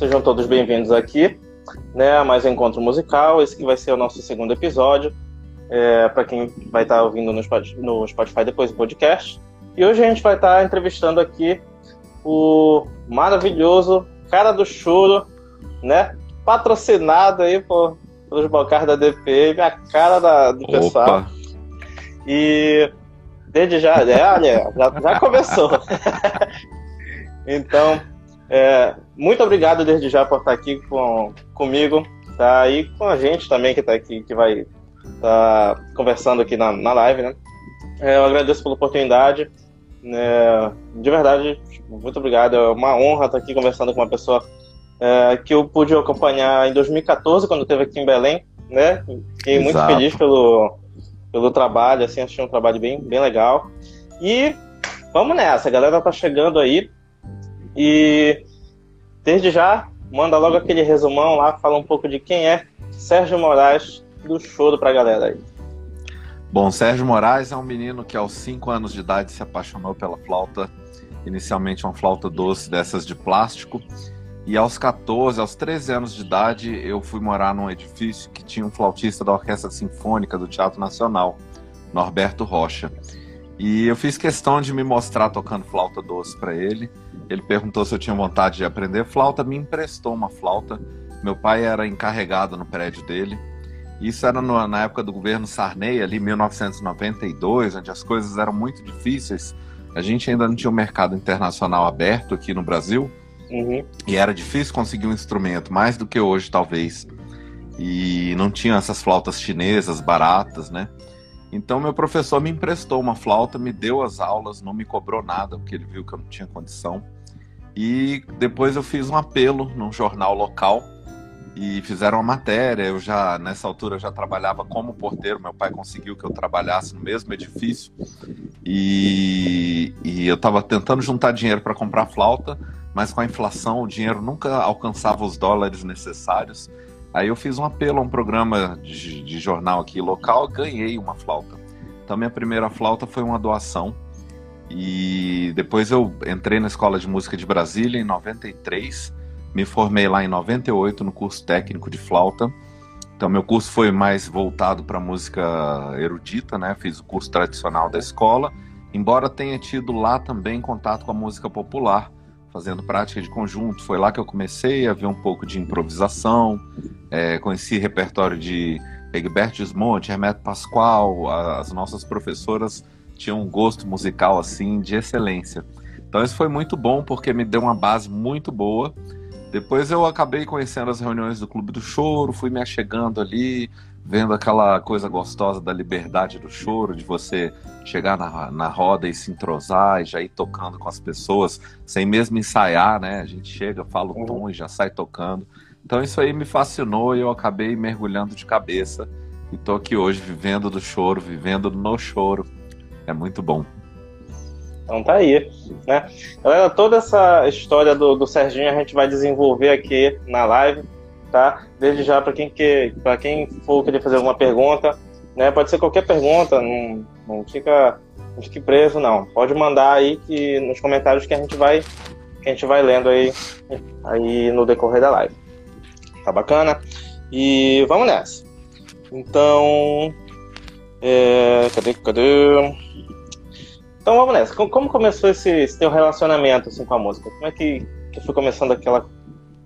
Sejam todos bem-vindos aqui, né, a mais um encontro musical. Esse que vai ser o nosso segundo episódio, é, para quem vai estar tá ouvindo no Spotify depois do podcast. E hoje a gente vai estar tá entrevistando aqui o maravilhoso cara do choro, né, patrocinado aí por, pelos bocais da DPM, a cara da, do Opa. pessoal. E desde já, é, olha, já, já começou. então, é, muito obrigado desde já por estar aqui com, comigo, tá? E com a gente também que está aqui, que vai estar tá conversando aqui na, na live, né? É, eu agradeço pela oportunidade. É, de verdade, muito obrigado. É uma honra estar aqui conversando com uma pessoa é, que eu pude acompanhar em 2014, quando esteve aqui em Belém, né? Fiquei Exato. muito feliz pelo, pelo trabalho, assim, achei um trabalho bem, bem legal. E vamos nessa, a galera tá chegando aí. E desde já, manda logo aquele resumão lá, fala um pouco de quem é Sérgio Moraes do Choro pra galera aí. Bom, Sérgio Moraes é um menino que aos 5 anos de idade se apaixonou pela flauta, inicialmente uma flauta doce dessas de plástico, e aos 14, aos 13 anos de idade, eu fui morar num edifício que tinha um flautista da Orquestra Sinfônica do Teatro Nacional, Norberto Rocha. E eu fiz questão de me mostrar tocando flauta doce para ele. Ele perguntou se eu tinha vontade de aprender flauta, me emprestou uma flauta. Meu pai era encarregado no prédio dele. Isso era no, na época do governo Sarney, ali 1992, onde as coisas eram muito difíceis. A gente ainda não tinha o um mercado internacional aberto aqui no Brasil. Uhum. E era difícil conseguir um instrumento, mais do que hoje, talvez. E não tinha essas flautas chinesas baratas, né? Então, meu professor me emprestou uma flauta, me deu as aulas, não me cobrou nada, porque ele viu que eu não tinha condição. E depois eu fiz um apelo num jornal local e fizeram uma matéria. Eu já, nessa altura, já trabalhava como porteiro. Meu pai conseguiu que eu trabalhasse no mesmo edifício. E, e eu estava tentando juntar dinheiro para comprar flauta mas com a inflação o dinheiro nunca alcançava os dólares necessários. Aí eu fiz um apelo a um programa de, de jornal aqui local, ganhei uma flauta. Então minha primeira flauta foi uma doação. E depois eu entrei na Escola de Música de Brasília em 93, me formei lá em 98 no curso técnico de flauta. Então meu curso foi mais voltado para música erudita, né? Fiz o curso tradicional da escola, embora tenha tido lá também contato com a música popular fazendo prática de conjunto. Foi lá que eu comecei a ver um pouco de improvisação, é, conheci repertório de Egberto Gismonte, Hermeto Pascoal, as nossas professoras tinham um gosto musical assim de excelência. Então isso foi muito bom porque me deu uma base muito boa. Depois eu acabei conhecendo as reuniões do Clube do Choro, fui me achegando ali, vendo aquela coisa gostosa da liberdade do choro, de você chegar na, na roda e se entrosar e já ir tocando com as pessoas, sem mesmo ensaiar, né? A gente chega, fala o uhum. tom e já sai tocando. Então isso aí me fascinou e eu acabei mergulhando de cabeça e tô aqui hoje vivendo do choro, vivendo no choro. É muito bom. Então tá aí, né? Galera, toda essa história do, do Serginho a gente vai desenvolver aqui na live tá? Desde já, para quem, que, quem for querer fazer alguma pergunta, né? Pode ser qualquer pergunta, não, não, fica, não fique preso, não. Pode mandar aí que, nos comentários que a gente vai, que a gente vai lendo aí, aí no decorrer da live. Tá bacana? E vamos nessa. Então, é, cadê, cadê? Então vamos nessa. Como, começou esse, esse teu relacionamento assim, com a música? Como é que, que foi começando aquela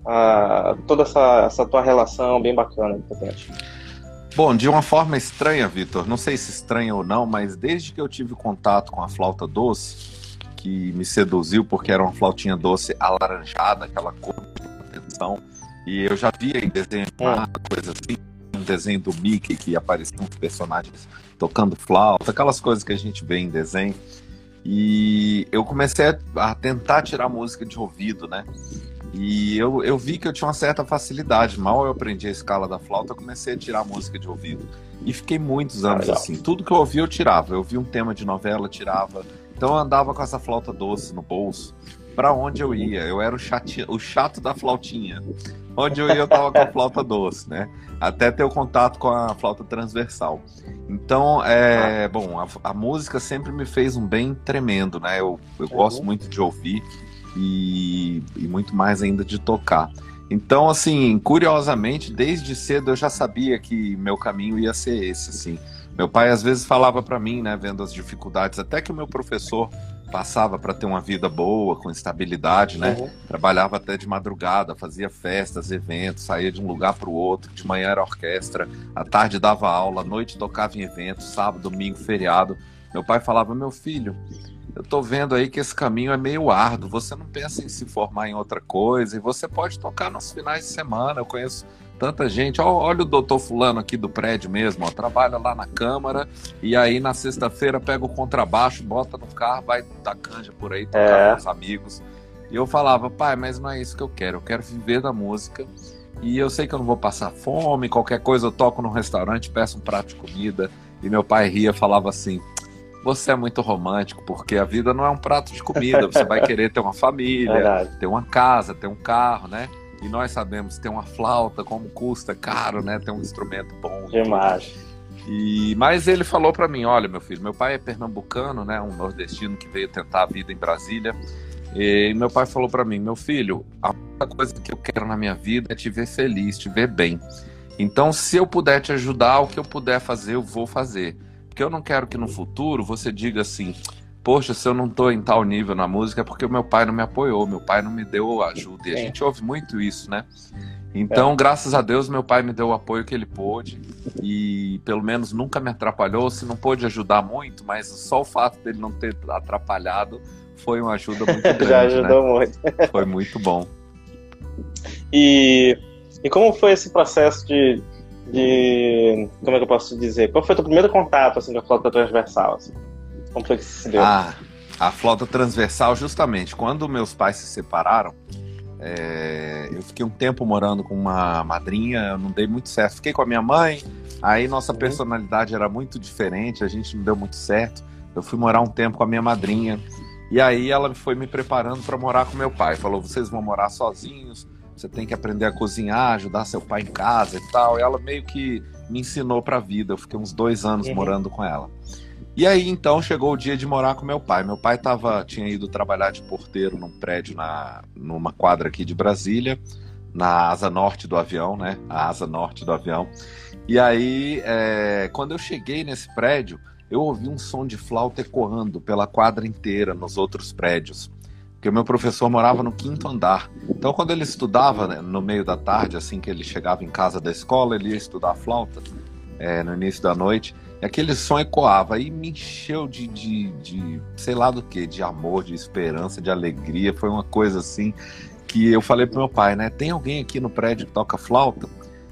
a, toda essa, essa tua relação bem bacana que Bom, de uma forma estranha, Vitor, não sei se estranha ou não, mas desde que eu tive contato com a flauta doce, que me seduziu porque era uma flautinha doce alaranjada, aquela cor de atenção, e eu já via em desenho uma coisa assim, um desenho do Mickey que apareciam personagens tocando flauta, aquelas coisas que a gente vê em desenho. E eu comecei a tentar tirar música de ouvido, né? E eu, eu vi que eu tinha uma certa facilidade. Mal eu aprendi a escala da flauta, eu comecei a tirar música de ouvido. E fiquei muitos anos ah, assim. Tudo que eu ouvia, eu tirava. Eu vi um tema de novela, tirava. Então eu andava com essa flauta doce no bolso. Para onde eu ia? Eu era o, chati... o chato da flautinha. Onde eu ia, eu tava com a flauta doce, né? Até ter o contato com a flauta transversal. Então, é, ah. bom, a, a, música sempre me fez um bem tremendo, né? Eu, eu gosto uhum. muito de ouvir e, e muito mais ainda de tocar. Então, assim, curiosamente, desde cedo eu já sabia que meu caminho ia ser esse, assim. Meu pai às vezes falava para mim, né, vendo as dificuldades, até que o meu professor passava para ter uma vida boa, com estabilidade, né? Uhum. Trabalhava até de madrugada, fazia festas, eventos, saía de um lugar para o outro. De manhã era orquestra, à tarde dava aula, à noite tocava em eventos, sábado, domingo, feriado. Meu pai falava: Meu filho, eu tô vendo aí que esse caminho é meio árduo. Você não pensa em se formar em outra coisa e você pode tocar nos finais de semana. Eu conheço tanta gente. Olha o doutor Fulano aqui do prédio mesmo, ó, trabalha lá na Câmara e aí na sexta-feira pega o contrabaixo, bota no carro, vai dar canja por aí, tocar é. com os amigos. E eu falava, pai, mas não é isso que eu quero, eu quero viver da música. E eu sei que eu não vou passar fome, qualquer coisa eu toco num restaurante, peço um prato de comida. E meu pai ria, falava assim: Você é muito romântico, porque a vida não é um prato de comida. Você vai querer ter uma família, Verdade. ter uma casa, ter um carro, né? E nós sabemos ter uma flauta, como custa caro, né? Ter um instrumento bom. Demais. E, mas ele falou para mim, olha, meu filho, meu pai é pernambucano, né? Um nordestino que veio tentar a vida em Brasília. E meu pai falou para mim, meu filho, a única coisa que eu quero na minha vida é te ver feliz, te ver bem. Então, se eu puder te ajudar, o que eu puder fazer, eu vou fazer. Porque eu não quero que no futuro você diga assim, poxa, se eu não tô em tal nível na música é porque o meu pai não me apoiou, meu pai não me deu ajuda. E a gente ouve muito isso, né? Então, é. graças a Deus, meu pai me deu o apoio que ele pôde e pelo menos nunca me atrapalhou. Se não pôde ajudar muito, mas só o fato dele não ter atrapalhado foi uma ajuda muito grande. Já ajudou né? muito. foi muito bom. E, e como foi esse processo de, de. Como é que eu posso dizer? Qual foi o teu primeiro contato assim, com a flauta transversal? Assim? Deu? Ah, a flauta transversal, justamente. Quando meus pais se separaram, é, eu fiquei um tempo morando com uma madrinha, eu não dei muito certo. Fiquei com a minha mãe, aí nossa uhum. personalidade era muito diferente, a gente não deu muito certo. Eu fui morar um tempo com a minha madrinha. E aí ela foi me preparando para morar com meu pai. Falou: vocês vão morar sozinhos, você tem que aprender a cozinhar, ajudar seu pai em casa e tal. E ela meio que me ensinou para a vida. Eu fiquei uns dois anos uhum. morando com ela. E aí então chegou o dia de morar com meu pai. Meu pai tava, tinha ido trabalhar de porteiro num prédio na, numa quadra aqui de Brasília, na asa norte do avião, né? A asa norte do avião. E aí, é, quando eu cheguei nesse prédio, eu ouvi um som de flauta ecoando pela quadra inteira nos outros prédios. Porque o meu professor morava no quinto andar. Então, quando ele estudava né, no meio da tarde, assim que ele chegava em casa da escola, ele ia estudar flauta é, no início da noite aquele som ecoava e me encheu de, de, de, sei lá do que, de amor, de esperança, de alegria. Foi uma coisa assim que eu falei pro meu pai, né? Tem alguém aqui no prédio que toca flauta?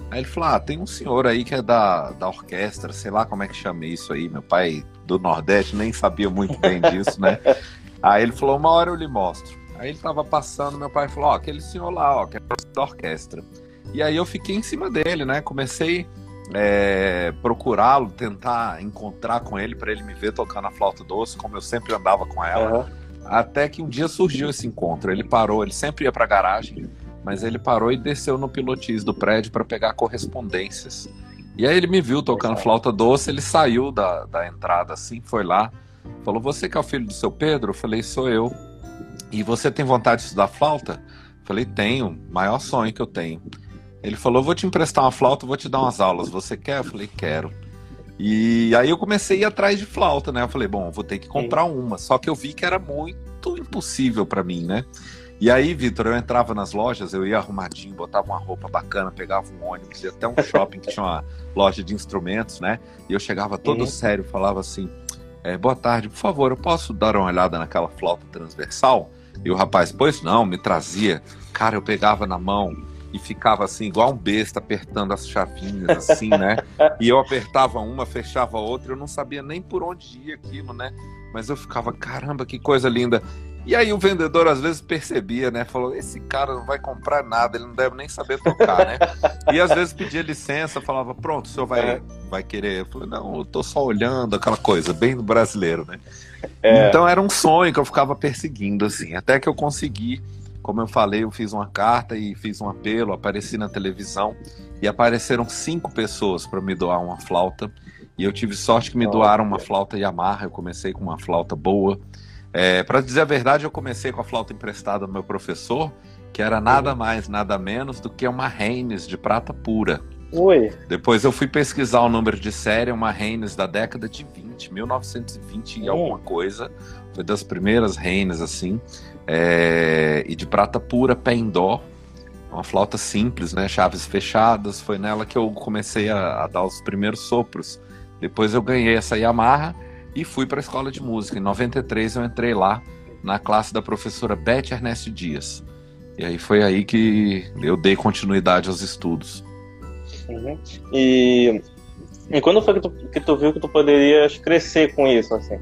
Aí ele falou: Ah, tem um senhor aí que é da, da orquestra, sei lá como é que chama isso aí. Meu pai do Nordeste nem sabia muito bem disso, né? Aí ele falou: Uma hora eu lhe mostro. Aí ele tava passando, meu pai falou: Ó, aquele senhor lá, ó, que é da orquestra. E aí eu fiquei em cima dele, né? Comecei é, procurá-lo, tentar encontrar com ele para ele me ver tocando a flauta doce, como eu sempre andava com ela. Uhum. Até que um dia surgiu esse encontro. Ele parou, ele sempre ia para a garagem, mas ele parou e desceu no pilotis do prédio para pegar correspondências. E aí ele me viu tocando flauta doce, ele saiu da, da entrada assim, foi lá, falou: Você que é o filho do seu Pedro? Eu falei: Sou eu. E você tem vontade de estudar flauta? Eu falei: Tenho, maior sonho que eu tenho. Ele falou: Vou te emprestar uma flauta, vou te dar umas aulas. Você quer? Eu falei: Quero. E aí eu comecei a ir atrás de flauta, né? Eu falei: Bom, vou ter que comprar uma. Só que eu vi que era muito impossível para mim, né? E aí, Vitor, eu entrava nas lojas, eu ia arrumadinho, botava uma roupa bacana, pegava um ônibus, ia até um shopping que tinha uma loja de instrumentos, né? E eu chegava todo uhum. sério, falava assim: é, Boa tarde, por favor, eu posso dar uma olhada naquela flauta transversal? E o rapaz, pois não, me trazia. Cara, eu pegava na mão, e ficava assim, igual um besta, apertando as chavinhas, assim, né? E eu apertava uma, fechava outra, eu não sabia nem por onde ia aquilo, né? Mas eu ficava, caramba, que coisa linda. E aí o vendedor às vezes percebia, né? Falou, esse cara não vai comprar nada, ele não deve nem saber tocar, né? E às vezes pedia licença, falava, pronto, o senhor vai, é. vai querer. Eu falei, não, eu tô só olhando, aquela coisa, bem do brasileiro, né? É. Então era um sonho que eu ficava perseguindo, assim, até que eu consegui como eu falei, eu fiz uma carta e fiz um apelo, apareci na televisão e apareceram cinco pessoas para me doar uma flauta. E eu tive sorte que me doaram uma flauta Yamaha. Eu comecei com uma flauta boa. É, para dizer a verdade, eu comecei com a flauta emprestada do meu professor que era nada mais, nada menos do que uma Haynes de prata pura. Oi. Depois eu fui pesquisar o número de série, uma Haynes da década de 20, 1920 e alguma coisa. Foi das primeiras Haynes, assim. É... E de prata pura, pé em dó. Uma flauta simples, né? Chaves fechadas. Foi nela que eu comecei a, a dar os primeiros sopros. Depois eu ganhei essa Yamaha e fui para a escola de música. Em 93 eu entrei lá na classe da professora Beth Ernest Dias. E aí foi aí que eu dei continuidade aos estudos. Uhum. E, e quando foi que tu, que tu viu que tu poderias crescer com isso, assim?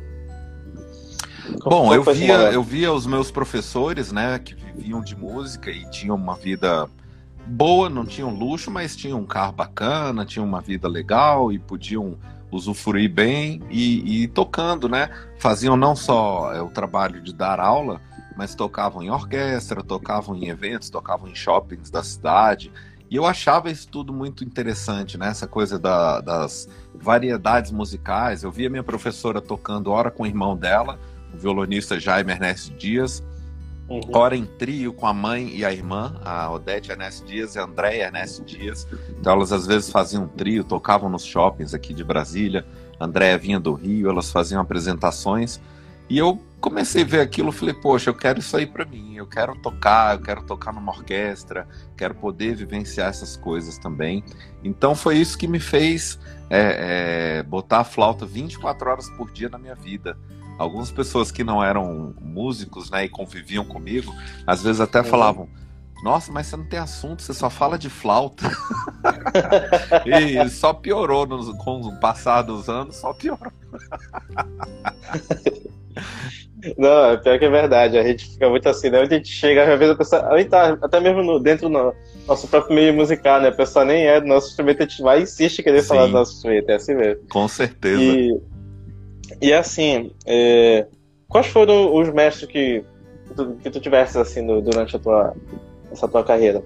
Bom, eu via, eu via os meus professores, né, que viviam de música e tinham uma vida boa, não tinham luxo, mas tinham um carro bacana, tinham uma vida legal e podiam usufruir bem e, e tocando, né? Faziam não só é, o trabalho de dar aula, mas tocavam em orquestra, tocavam em eventos, tocavam em shoppings da cidade. E eu achava isso tudo muito interessante, né? Essa coisa da, das variedades musicais. Eu via minha professora tocando hora com o irmão dela, o violonista Jaime Ernesto Dias, uhum. hora em trio com a mãe e a irmã, a Odete Ernesto Dias e a Andréia Ernesto Dias. Então elas às vezes faziam um trio, tocavam nos shoppings aqui de Brasília. A Andréia vinha do Rio, elas faziam apresentações. E eu comecei a ver aquilo, falei, poxa, eu quero isso aí para mim, eu quero tocar, eu quero tocar numa orquestra, quero poder vivenciar essas coisas também. Então foi isso que me fez é, é, botar a flauta 24 horas por dia na minha vida. Algumas pessoas que não eram músicos, né, e conviviam comigo, às vezes até uhum. falavam, nossa, mas você não tem assunto, você só fala de flauta. e só piorou nos, com o passar dos anos, só piorou. Não, é pior que é verdade. A gente fica muito assim, né? Onde a gente chega, às vezes a pessoa. Tá, até mesmo no, dentro do nosso próprio meio musical, né? A pessoa nem é do nosso instrumento, a gente vai e insiste em querer Sim, falar do nosso instrumento. É assim mesmo. Com certeza. E, e assim, é, quais foram os mestres que, que tu, que tu tivesse assim durante a tua, essa tua carreira?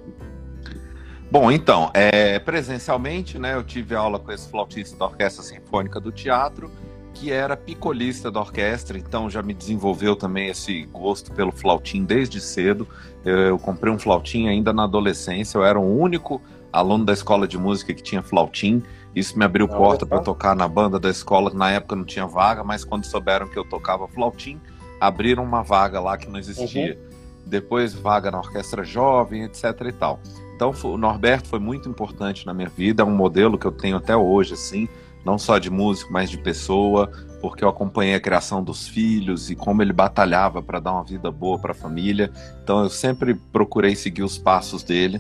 Bom, então, é, presencialmente, né, eu tive aula com esse flautista da Orquestra Sinfônica do Teatro, que era picolista da orquestra, então já me desenvolveu também esse gosto pelo flautim desde cedo. Eu, eu comprei um flautim ainda na adolescência, eu era o único aluno da escola de música que tinha flautim. Isso me abriu porta para tocar na banda da escola, que na época não tinha vaga, mas quando souberam que eu tocava flautim, abriram uma vaga lá que não existia. Uhum. Depois vaga na orquestra jovem, etc e tal. Então o Norberto foi muito importante na minha vida, é um modelo que eu tenho até hoje, assim não só de músico, mas de pessoa, porque eu acompanhei a criação dos filhos e como ele batalhava para dar uma vida boa para a família. Então eu sempre procurei seguir os passos dele.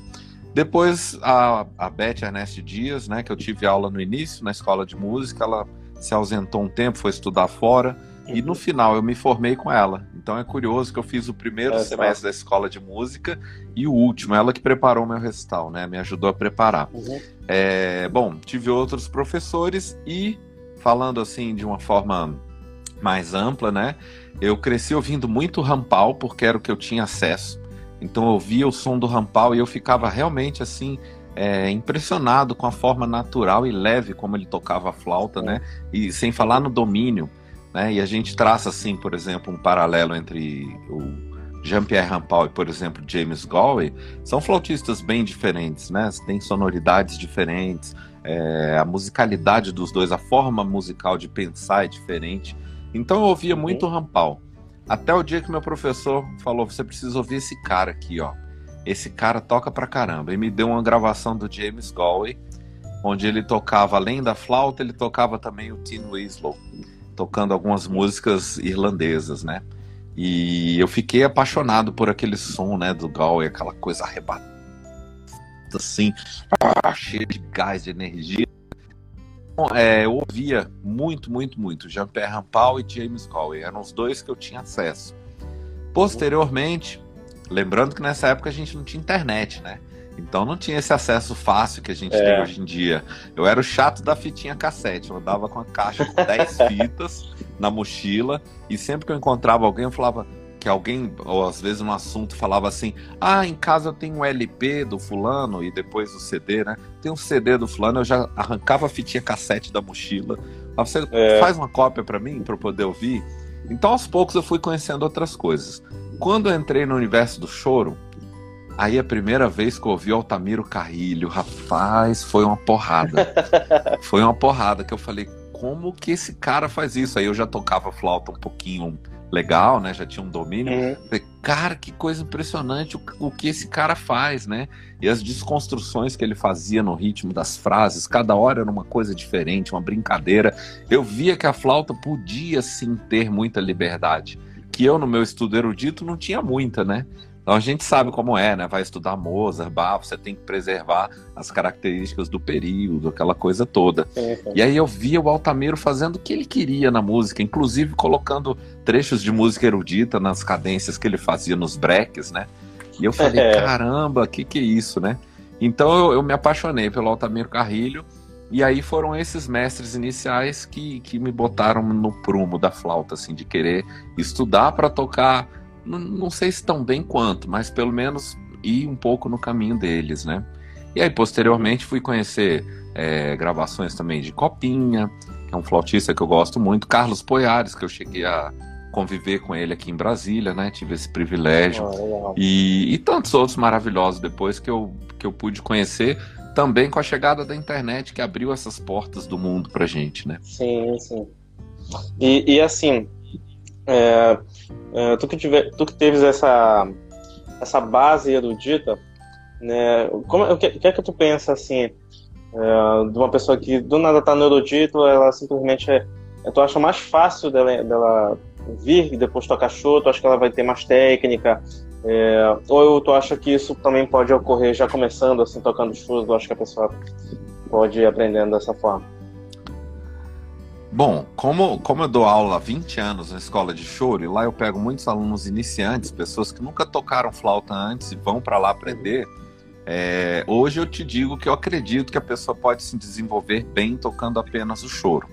Depois a, a Beth Ernest Dias, né, que eu tive aula no início na escola de música, ela se ausentou um tempo, foi estudar fora. E no final eu me formei com ela. Então é curioso que eu fiz o primeiro é, semestre da escola de música e o último, ela que preparou meu recital, né? Me ajudou a preparar. Uhum. É, bom, tive outros professores e falando assim de uma forma mais ampla, né? Eu cresci ouvindo muito rampal porque era o que eu tinha acesso. Então eu ouvia o som do rampal e eu ficava realmente assim é, impressionado com a forma natural e leve como ele tocava a flauta, né? E sem falar no domínio. Né? E a gente traça, assim, por exemplo, um paralelo entre o Jean-Pierre Rampal e, por exemplo, James Galway, são flautistas bem diferentes, né? Tem sonoridades diferentes, é, a musicalidade dos dois, a forma musical de pensar é diferente. Então eu ouvia muito Rampal. Até o dia que meu professor falou: você precisa ouvir esse cara aqui, ó. Esse cara toca pra caramba. E me deu uma gravação do James Galway, onde ele tocava, além da flauta, ele tocava também o Tin Winslow tocando algumas músicas irlandesas, né? E eu fiquei apaixonado por aquele som, né, do Galway, aquela coisa arrebatada, assim, ah, cheia de gás, de energia. É, eu ouvia muito, muito, muito Jean-Pierre Rampal e James Galway, eram os dois que eu tinha acesso. Posteriormente, lembrando que nessa época a gente não tinha internet, né? Então não tinha esse acesso fácil que a gente é. tem hoje em dia. Eu era o chato da fitinha cassete. Eu andava com a caixa com 10 fitas na mochila e sempre que eu encontrava alguém, eu falava que alguém, ou às vezes um assunto, falava assim: Ah, em casa eu tenho um LP do fulano e depois o CD, né? Tem um CD do fulano, eu já arrancava a fitinha cassete da mochila. Você é. faz uma cópia para mim, para eu poder ouvir? Então aos poucos eu fui conhecendo outras coisas. Quando eu entrei no universo do choro, Aí a primeira vez que eu ouvi Altamiro Carrilho, rapaz, foi uma porrada. foi uma porrada que eu falei, como que esse cara faz isso? Aí eu já tocava flauta um pouquinho legal, né? Já tinha um domínio. Falei, cara, que coisa impressionante o, o, que esse cara faz, né? E as desconstruções que ele fazia no ritmo das frases, cada hora era uma coisa diferente, uma brincadeira. Eu via que a flauta podia sim ter muita liberdade, que eu no meu estudo erudito não tinha muita, né? Então a gente sabe como é, né? Vai estudar Mozart, Bach, você tem que preservar as características do período, aquela coisa toda. E aí eu via o Altamiro fazendo o que ele queria na música, inclusive colocando trechos de música erudita nas cadências que ele fazia nos breaks, né? E eu falei, é. caramba, que que é isso, né? Então eu, eu me apaixonei pelo Altamiro Carrilho. E aí foram esses mestres iniciais que, que me botaram no prumo da flauta, assim, de querer estudar para tocar não, sei se tão bem quanto, mas pelo menos ir um pouco no caminho deles, né? E aí, posteriormente, fui conhecer é, gravações também de Copinha, que é um flautista que eu gosto muito, Carlos Poiares, que eu cheguei a conviver com ele aqui em Brasília, né? Tive esse privilégio. Oh, e, e, tantos outros maravilhosos depois que eu, que eu pude conhecer, também com a chegada da internet, que abriu essas portas do mundo pra gente, né? Sim, sim. E, e assim, é, é, tu, que tiver, tu que teves essa, essa base erudita, né, como, o, que, o que é que tu pensa, assim, é, de uma pessoa que do nada tá no erudito, ela simplesmente é, é, tu acha mais fácil dela, dela vir e depois tocar show, tu acha que ela vai ter mais técnica, é, ou tu acha que isso também pode ocorrer já começando, assim, tocando shows, tu acha que a pessoa pode ir aprendendo dessa forma? Bom, como, como eu dou aula há 20 anos na escola de choro, e lá eu pego muitos alunos iniciantes, pessoas que nunca tocaram flauta antes e vão para lá aprender, é, hoje eu te digo que eu acredito que a pessoa pode se desenvolver bem tocando apenas o choro.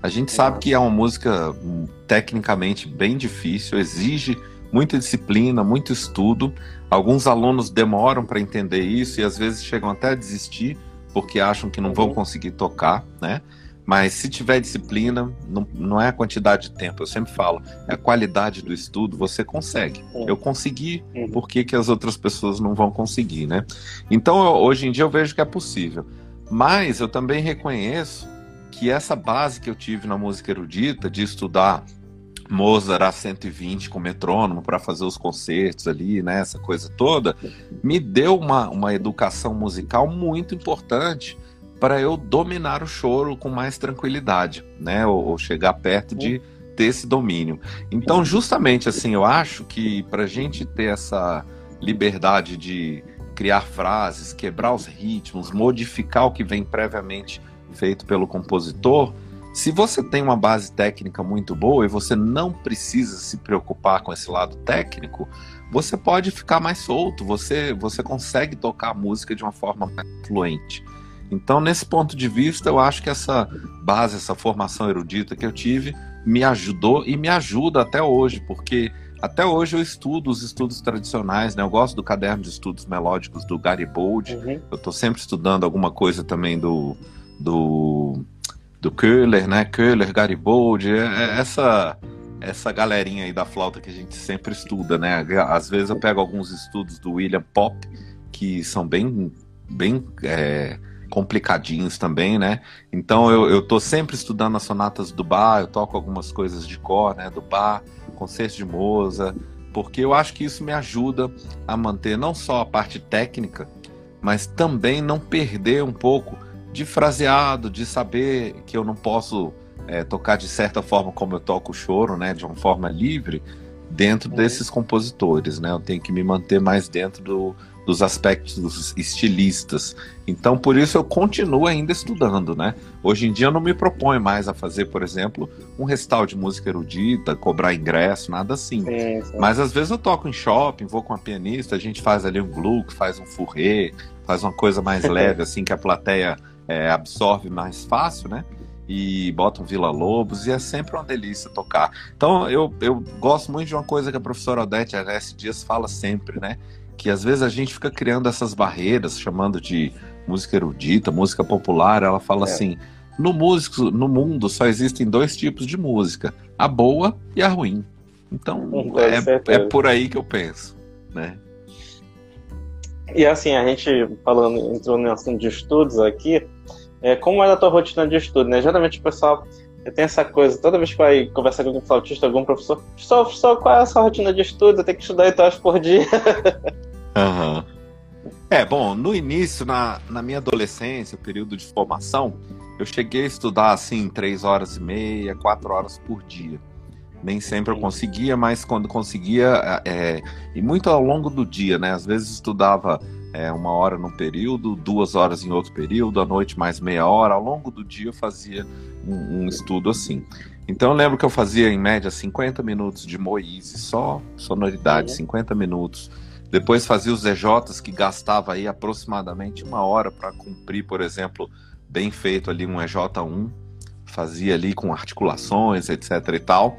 A gente sabe que é uma música hum, tecnicamente bem difícil, exige muita disciplina, muito estudo. Alguns alunos demoram para entender isso e às vezes chegam até a desistir porque acham que não vão uhum. conseguir tocar, né? Mas se tiver disciplina, não, não é a quantidade de tempo, eu sempre falo, é a qualidade do estudo, você consegue. Eu consegui, uhum. por que, que as outras pessoas não vão conseguir, né? Então, eu, hoje em dia eu vejo que é possível. Mas eu também reconheço que essa base que eu tive na música erudita, de estudar Mozart a 120 com metrônomo para fazer os concertos ali, né, essa coisa toda, me deu uma, uma educação musical muito importante para eu dominar o choro com mais tranquilidade, né? Ou, ou chegar perto de ter esse domínio. Então, justamente assim, eu acho que para a gente ter essa liberdade de criar frases, quebrar os ritmos, modificar o que vem previamente feito pelo compositor, se você tem uma base técnica muito boa e você não precisa se preocupar com esse lado técnico, você pode ficar mais solto, você, você consegue tocar a música de uma forma mais fluente. Então, nesse ponto de vista, eu acho que essa base, essa formação erudita que eu tive, me ajudou e me ajuda até hoje, porque até hoje eu estudo os estudos tradicionais, né? Eu gosto do caderno de estudos melódicos do Garibaldi. Uhum. Eu estou sempre estudando alguma coisa também do do do Köhler, né? Köhler, Garibaldi, é, é essa essa galerinha aí da flauta que a gente sempre estuda, né? Às vezes eu pego alguns estudos do William Pop que são bem bem é, complicadinhos também, né? Então eu, eu tô sempre estudando as sonatas do Bar, eu toco algumas coisas de cor, né? Do Bar, concertos de Moza, porque eu acho que isso me ajuda a manter não só a parte técnica, mas também não perder um pouco de fraseado, de saber que eu não posso é, tocar de certa forma como eu toco o choro, né? De uma forma livre, dentro uhum. desses compositores, né? Eu tenho que me manter mais dentro do, dos aspectos estilistas. Então, por isso eu continuo ainda estudando, né? Hoje em dia eu não me proponho mais a fazer, por exemplo, um recital de música erudita, cobrar ingresso, nada assim. Sim, sim. Mas às vezes eu toco em shopping, vou com uma pianista, a gente faz ali um gluck, faz um fourré, faz uma coisa mais leve, assim, que a plateia é, absorve mais fácil, né? e bota um Vila Lobos, e é sempre uma delícia tocar. Então, eu, eu gosto muito de uma coisa que a professora Odete Areste Dias fala sempre, né? Que às vezes a gente fica criando essas barreiras, chamando de música erudita, música popular. Ela fala é. assim: no músico, no mundo só existem dois tipos de música, a boa e a ruim. Então é, é, por aí que eu penso, né? E assim, a gente falando, entrou no assunto de estudos aqui, é, como era a tua rotina de estudo, né? Geralmente o pessoal tem essa coisa, toda vez que vai conversar com algum flautista, algum professor, professor, professor, qual é a sua rotina de estudo? Eu tenho que estudar 8 horas por dia. Uhum. É, bom, no início, na, na minha adolescência, período de formação, eu cheguei a estudar assim, três horas e meia, quatro horas por dia. Nem sempre eu conseguia, mas quando conseguia, é, e muito ao longo do dia, né? Às vezes estudava é, uma hora num período, duas horas em outro período, à noite mais meia hora. Ao longo do dia eu fazia um, um estudo assim. Então eu lembro que eu fazia em média 50 minutos de Moise, só sonoridade, 50 minutos. Depois fazia os EJs que gastava aí aproximadamente uma hora para cumprir, por exemplo, bem feito ali um EJ1, fazia ali com articulações, etc e tal.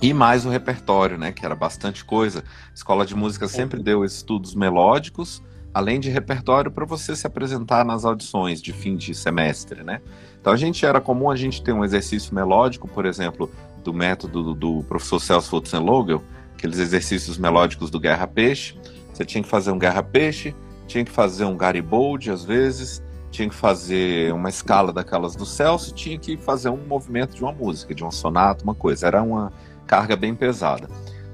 E mais o repertório, né, que era bastante coisa. A escola de música sempre deu estudos melódicos, além de repertório para você se apresentar nas audições de fim de semestre, né? Então a gente era comum a gente ter um exercício melódico, por exemplo, do método do, do professor Celso Futzenlogel, aqueles exercícios melódicos do Guerra Peixe. Você tinha que fazer um Guerra Peixe, tinha que fazer um Garibaldi às vezes, tinha que fazer uma escala daquelas do Celso, tinha que fazer um movimento de uma música, de um sonato, uma coisa. Era uma carga bem pesada.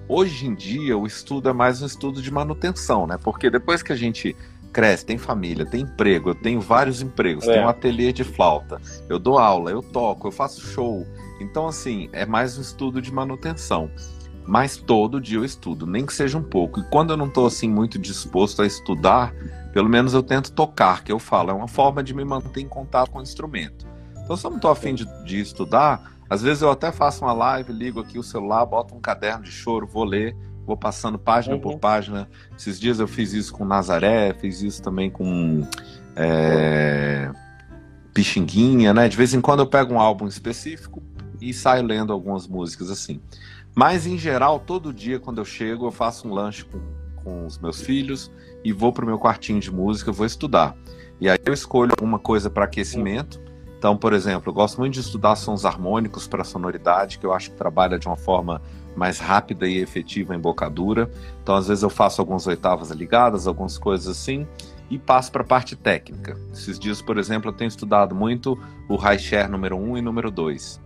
Hoje em dia, o estudo é mais um estudo de manutenção, né? Porque depois que a gente cresce, tem família, tem emprego, eu tenho vários empregos, é. tenho um ateliê de flauta, eu dou aula, eu toco, eu faço show. Então, assim, é mais um estudo de manutenção. Mas todo dia eu estudo, nem que seja um pouco. E quando eu não estou assim muito disposto a estudar, pelo menos eu tento tocar, que eu falo, é uma forma de me manter em contato com o instrumento. Então, se eu não estou afim de, de estudar, às vezes eu até faço uma live, ligo aqui o celular, boto um caderno de choro, vou ler, vou passando página uhum. por página. Esses dias eu fiz isso com Nazaré, fiz isso também com é, Pixinguinha, né? De vez em quando eu pego um álbum específico e saio lendo algumas músicas assim. Mas em geral, todo dia quando eu chego, eu faço um lanche com, com os meus filhos e vou para o meu quartinho de música, vou estudar. E aí eu escolho alguma coisa para aquecimento. Então, por exemplo, eu gosto muito de estudar sons harmônicos para sonoridade, que eu acho que trabalha de uma forma mais rápida e efetiva em bocadura. Então, às vezes eu faço algumas oitavas ligadas, algumas coisas assim, e passo para a parte técnica. Esses dias, por exemplo, eu tenho estudado muito o share número 1 e número 2.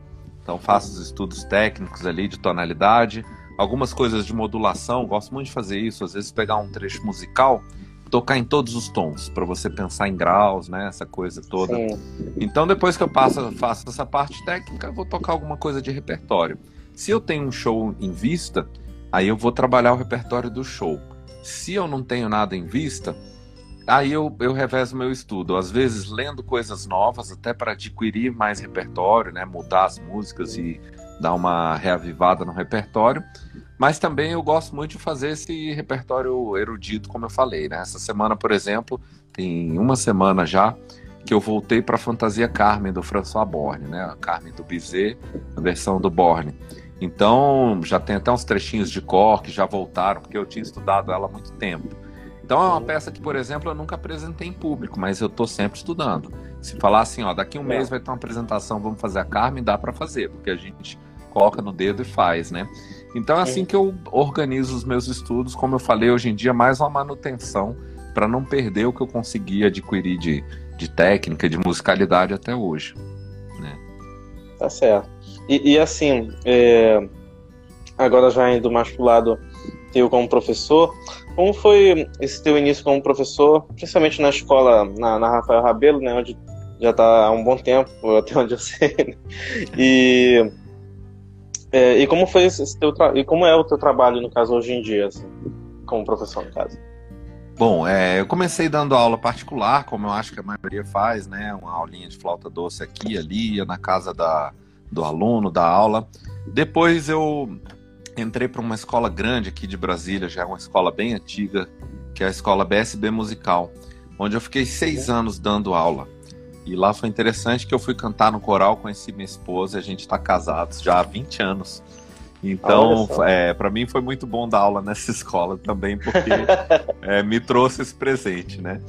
Então, faço os estudos técnicos ali de tonalidade, algumas coisas de modulação, gosto muito de fazer isso, às vezes pegar um trecho musical tocar em todos os tons, para você pensar em graus, né, essa coisa toda. Sim. Então, depois que eu passo, faço essa parte técnica, eu vou tocar alguma coisa de repertório. Se eu tenho um show em vista, aí eu vou trabalhar o repertório do show. Se eu não tenho nada em vista, aí eu, eu revezo meu estudo. Às vezes lendo coisas novas, até para adquirir mais repertório, né? Mudar as músicas e dar uma reavivada no repertório. Mas também eu gosto muito de fazer esse repertório erudito, como eu falei, né? Essa semana, por exemplo, tem uma semana já que eu voltei para a Fantasia Carmen do François Borne, né? A Carmen do Bizet, a versão do Borne. Então, já tem até uns trechinhos de cor que já voltaram, porque eu tinha estudado ela há muito tempo. Então, é uma peça que, por exemplo, eu nunca apresentei em público, mas eu estou sempre estudando. Se falar assim, ó, daqui um é. mês vai ter uma apresentação, vamos fazer a Carmen, dá para fazer, porque a gente coloca no dedo e faz, né? Então, é assim que eu organizo os meus estudos, como eu falei, hoje em dia, mais uma manutenção para não perder o que eu consegui adquirir de, de técnica, de musicalidade até hoje. Né? Tá certo. E, e assim, é, agora já indo mais pro lado teu como professor, como foi esse teu início como professor, principalmente na escola, na, na Rafael Rabelo, né, onde já está há um bom tempo, até onde eu sei, né? e, é, e como foi esse teu e como é o teu trabalho, no caso, hoje em dia, assim, como professor, no caso? Bom, é, eu comecei dando aula particular, como eu acho que a maioria faz, né? Uma aulinha de flauta doce aqui, ali, na casa da, do aluno, da aula. Depois eu entrei para uma escola grande aqui de Brasília, já é uma escola bem antiga, que é a escola BSB Musical, onde eu fiquei seis anos dando aula. E lá foi interessante que eu fui cantar no coral, conheci minha esposa, a gente está casados já há 20 anos. Então, é, para mim foi muito bom dar aula nessa escola também, porque é, me trouxe esse presente, né?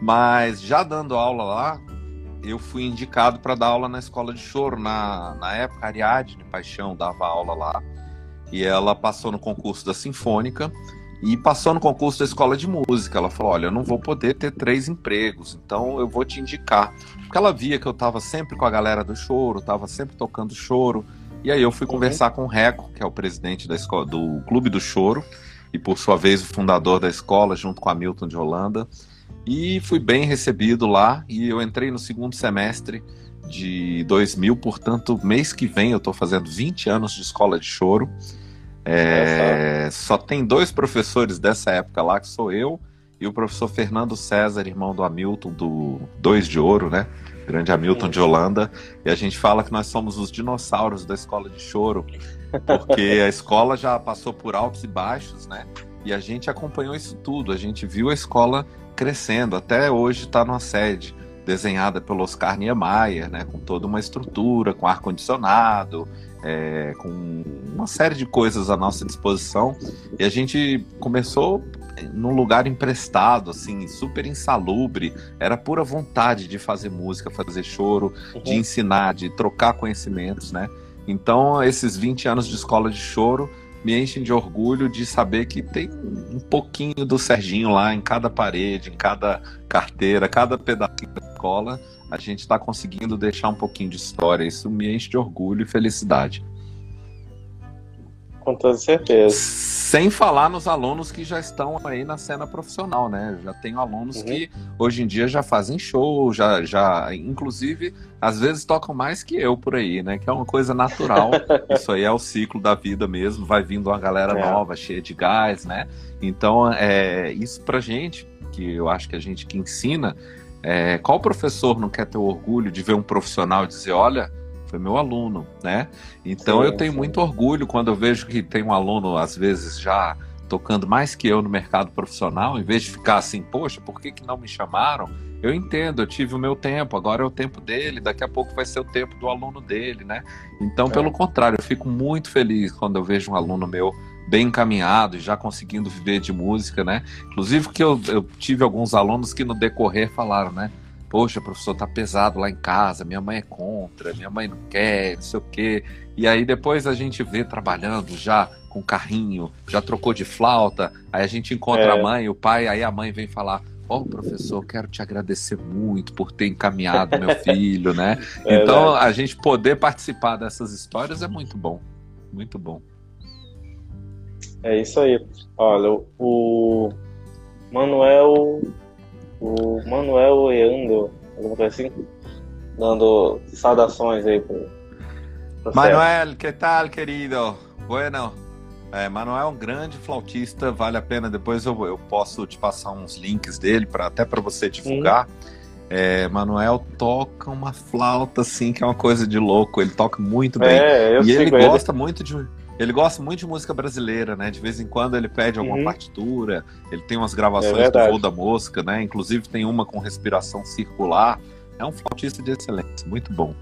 Mas já dando aula lá, eu fui indicado para dar aula na escola de choro. Na, na época, Ariadne Paixão dava aula lá. E ela passou no concurso da Sinfônica. e passou no concurso da escola de música. Ela falou: Olha, eu não vou poder ter três empregos, então eu vou te indicar. Porque ela via que eu estava sempre com a galera do choro, estava sempre tocando choro. E aí eu fui uhum. conversar com o Reco, que é o presidente da escola, do Clube do Choro, e por sua vez o fundador da escola, junto com a Milton de Holanda. E fui bem recebido lá, e eu entrei no segundo semestre de 2000, portanto, mês que vem eu estou fazendo 20 anos de escola de choro. É, só tem dois professores dessa época lá, que sou eu e o professor Fernando César, irmão do Hamilton, do Dois de Ouro, né? Grande Hamilton de Holanda. E a gente fala que nós somos os dinossauros da escola de choro, porque a escola já passou por altos e baixos, né? E a gente acompanhou isso tudo, a gente viu a escola crescendo, até hoje está numa sede desenhada pelo Oscar Niemeyer, né, com toda uma estrutura, com ar-condicionado, é, com uma série de coisas à nossa disposição. E a gente começou num lugar emprestado, assim, super insalubre. Era pura vontade de fazer música, fazer choro, uhum. de ensinar, de trocar conhecimentos, né? Então, esses 20 anos de escola de choro me enchem de orgulho de saber que tem um pouquinho do Serginho lá em cada parede, em cada carteira, cada pedacinho da escola a gente está conseguindo deixar um pouquinho de história. Isso me enche de orgulho e felicidade. Com toda certeza. Sem falar nos alunos que já estão aí na cena profissional, né? Já tenho alunos uhum. que hoje em dia já fazem show, já, já, inclusive, às vezes tocam mais que eu por aí, né? Que é uma coisa natural. Isso aí é o ciclo da vida mesmo. Vai vindo uma galera é. nova, cheia de gás, né? Então, é, isso pra gente, que eu acho que a gente que ensina, é, qual professor não quer ter o orgulho de ver um profissional dizer, olha, foi meu aluno, né? Então sim, eu tenho sim. muito orgulho quando eu vejo que tem um aluno, às vezes, já tocando mais que eu no mercado profissional, em vez de ficar assim, poxa, por que, que não me chamaram? Eu entendo, eu tive o meu tempo, agora é o tempo dele, daqui a pouco vai ser o tempo do aluno dele, né? Então, é. pelo contrário, eu fico muito feliz quando eu vejo um aluno meu bem encaminhado e já conseguindo viver de música, né? Inclusive que eu, eu tive alguns alunos que no decorrer falaram, né? Poxa, professor, tá pesado lá em casa, minha mãe é contra, minha mãe não quer, não sei o quê. E aí depois a gente vê trabalhando já com carrinho, já trocou de flauta, aí a gente encontra é. a mãe, o pai, aí a mãe vem falar, Ó, oh, professor, quero te agradecer muito por ter encaminhado meu filho, né? É então, a gente poder participar dessas histórias é muito bom. Muito bom. É isso aí. Olha, o Manuel. O Manuel Eando, alguma coisa assim, dando saudações aí pro. pro Manuel, que tal, querido? Bueno. É, Manuel é um grande flautista, vale a pena. Depois eu, eu posso te passar uns links dele, para até para você divulgar. É, Manuel toca uma flauta assim, que é uma coisa de louco. Ele toca muito bem. É, e ele gosta muito de ele gosta muito de música brasileira, né? De vez em quando ele pede alguma uhum. partitura, ele tem umas gravações é do Voo da Mosca, né? Inclusive tem uma com respiração circular. É um flautista de excelência, muito bom.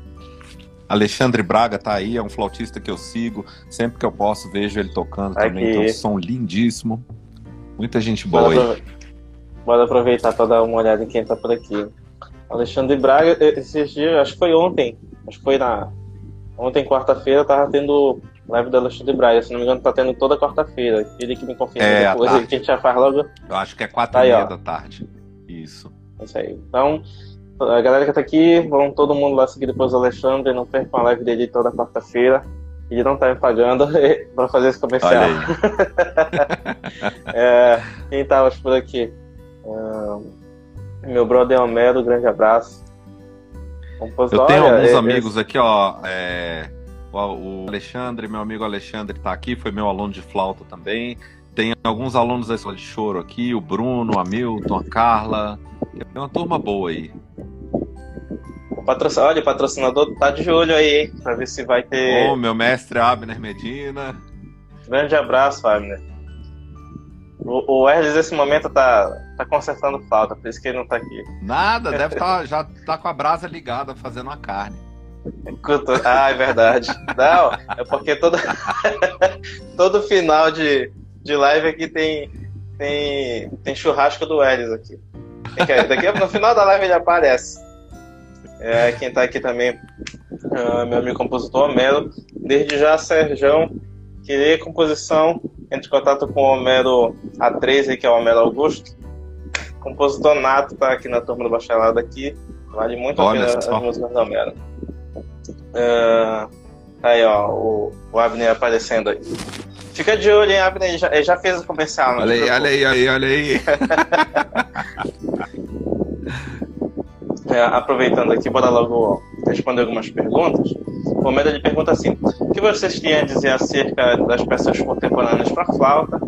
Alexandre Braga tá aí, é um flautista que eu sigo. Sempre que eu posso, vejo ele tocando Aqui. também. Tem um som lindíssimo. Muita gente boa bora aí. Bora aproveitar para dar uma olhada em quem tá por aqui. Alexandre Braga, esses dias, acho que foi ontem. Acho que foi na. Ontem, quarta-feira, tava tendo live do Alexandre Braga. Se não me engano, tá tendo toda quarta-feira. Ele que me confirma é, depois, a gente já faz logo. Eu acho que é quatro tá e meia da tarde. Isso. Isso aí. Então, a galera que tá aqui, vão todo mundo lá seguir depois o Alexandre. Não percam a live dele toda quarta-feira. Ele não tá me pagando para fazer esse comercial. é, quem tava por aqui? meu brother Homero, grande abraço. Eu tenho alguns é, amigos aqui, ó. É o Alexandre, meu amigo Alexandre está aqui, foi meu aluno de flauta também. Tem alguns alunos da escola de choro aqui, o Bruno, o Hamilton, a Carla. Tem uma turma boa aí. Patrocin... Olha, o patrocinador tá de olho aí, hein? Pra ver se vai ter. Ô, meu mestre Abner Medina. Grande abraço, Abner. O, o nesse momento, tá, tá consertando flauta, por isso que ele não tá aqui. Nada, deve estar tá, já tá com a brasa ligada fazendo a carne. Ah, é verdade. Não, é porque todo, todo final de, de live aqui tem, tem, tem churrasco do Elis aqui. Daqui no final da live ele aparece. É, quem tá aqui também, uh, meu amigo compositor Melo. Desde já, Serjão, querer composição entre em contato com o Homero A13, que é o Homero Augusto. Compositor nato, tá aqui na turma do bacharelado aqui. Vale muito a pena as músicas do Homero. Uh, aí, ó, o, o Abner aparecendo aí. Fica de olho, hein, Abner? Ele já, ele já fez o comercial. Olha aí, olha aí, olha aí, olha aí. é, aproveitando aqui, bora logo responder algumas perguntas. O Homero ele pergunta assim: o que vocês têm a dizer acerca das peças contemporâneas para flauta?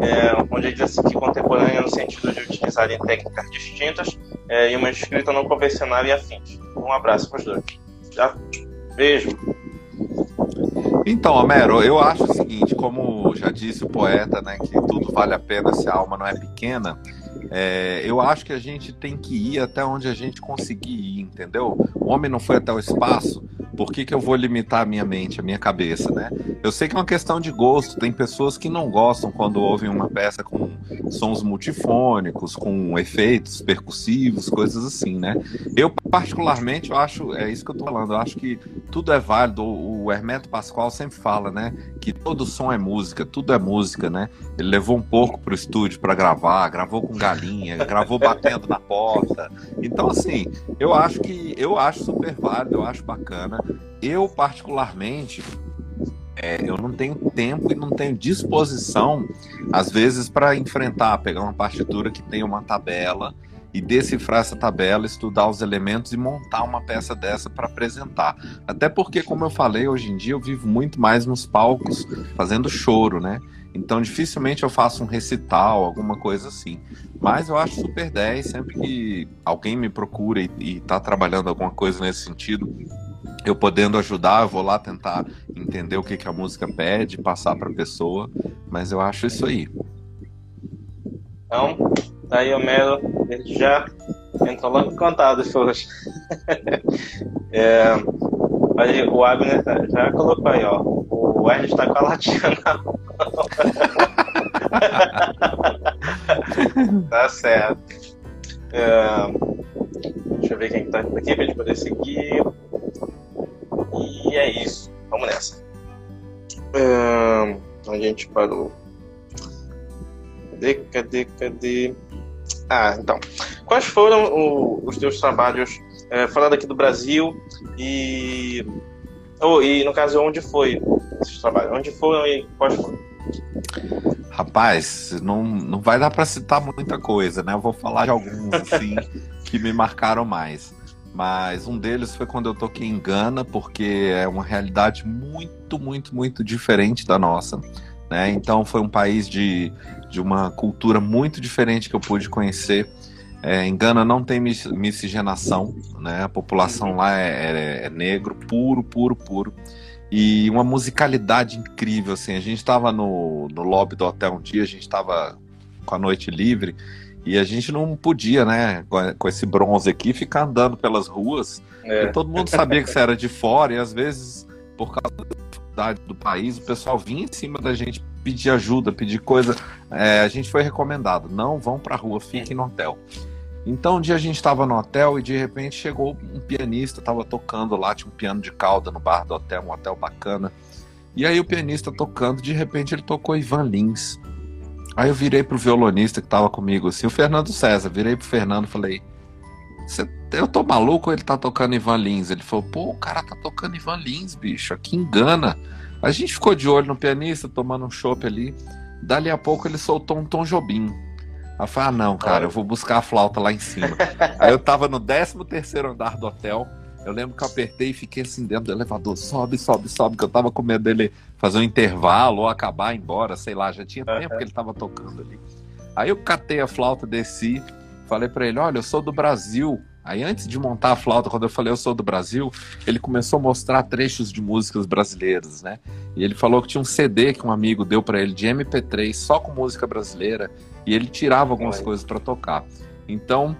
É, onde ele diz assim, que contemporânea no sentido de utilizarem técnicas distintas é, e uma escrita não convencional e afins. Um abraço para os dois. Já beijo. Então, Homero, eu acho o seguinte, como já disse o poeta, né, que tudo vale a pena se a alma não é pequena. É, eu acho que a gente tem que ir até onde a gente conseguir ir, entendeu? O homem não foi até o espaço, por que, que eu vou limitar a minha mente, a minha cabeça, né? Eu sei que é uma questão de gosto, tem pessoas que não gostam quando ouvem uma peça com sons multifônicos, com efeitos percussivos, coisas assim, né? Eu, particularmente, eu acho, é isso que eu tô falando, eu acho que tudo é válido, o Hermeto Pascoal sempre fala, né, que todo som é música, tudo é música, né? Ele levou um porco pro estúdio para gravar, gravou com galinha, gravou batendo na porta. Então, assim, eu acho que eu acho super válido, eu acho bacana. Eu, particularmente, é, eu não tenho tempo e não tenho disposição, às vezes, para enfrentar, pegar uma partitura que tem uma tabela e decifrar essa tabela, estudar os elementos e montar uma peça dessa para apresentar. Até porque, como eu falei, hoje em dia eu vivo muito mais nos palcos fazendo choro, né? Então dificilmente eu faço um recital, alguma coisa assim. Mas eu acho super 10, sempre que alguém me procura e está trabalhando alguma coisa nesse sentido, eu podendo ajudar, eu vou lá tentar entender o que, que a música pede, passar para a pessoa. Mas eu acho isso aí. Então, Daí o Melo já entrou logo cantado as suas. é, aí o Abner já colocou aí, ó. O Ed está com a latinha na mão. tá certo. É, deixa eu ver quem está aqui pra gente poder seguir. E é isso. Vamos nessa. É, a gente parou. Cadê, cadê, cadê? Ah, então. Quais foram o, os teus trabalhos é, falando aqui do Brasil e. Oh, e no caso, onde foi esses trabalhos? Onde foram e quais foram? Rapaz, não, não vai dar para citar muita coisa, né? Eu vou falar de alguns assim que me marcaram mais. Mas um deles foi quando eu toquei em Gana, porque é uma realidade muito, muito, muito diferente da nossa. Né? Então foi um país de, de uma cultura muito diferente que eu pude conhecer. É, em Gana não tem miscigenação, né? a população lá é, é, é, negro, puro, puro, puro. E uma musicalidade incrível. Assim. A gente estava no, no lobby do hotel um dia, a gente estava com a noite livre e a gente não podia, né, com esse bronze aqui, ficar andando pelas ruas. É. todo mundo sabia que você era de fora e às vezes, por causa cidade, do país, o pessoal vinha em cima da gente pedir ajuda, pedir coisa. É, a gente foi recomendado: não vão para a rua, fiquem no hotel. Então um dia a gente estava no hotel e de repente chegou um pianista, estava tocando lá, tinha um piano de cauda no bar do hotel, um hotel bacana. E aí o pianista tocando, de repente ele tocou Ivan Lins. Aí eu virei pro violonista que estava comigo, assim, o Fernando César, virei pro Fernando e falei: eu tô maluco ou ele tá tocando Ivan Lins? Ele falou, pô, o cara tá tocando Ivan Lins, bicho, aqui engana. A gente ficou de olho no pianista, tomando um chopp ali. Dali a pouco ele soltou um Tom Jobim. Aí eu falei, ah não, cara, eu vou buscar a flauta lá em cima. Aí eu tava no 13 terceiro andar do hotel. Eu lembro que eu apertei e fiquei assim dentro do elevador, sobe, sobe, sobe, que eu tava com medo dele fazer um intervalo ou acabar embora, sei lá, já tinha tempo que ele tava tocando ali. Aí eu catei a flauta, desci, falei para ele: Olha, eu sou do Brasil. Aí, antes de montar a flauta, quando eu falei eu sou do Brasil, ele começou a mostrar trechos de músicas brasileiras, né? E ele falou que tinha um CD que um amigo deu para ele de MP3 só com música brasileira e ele tirava algumas coisas para tocar. Então,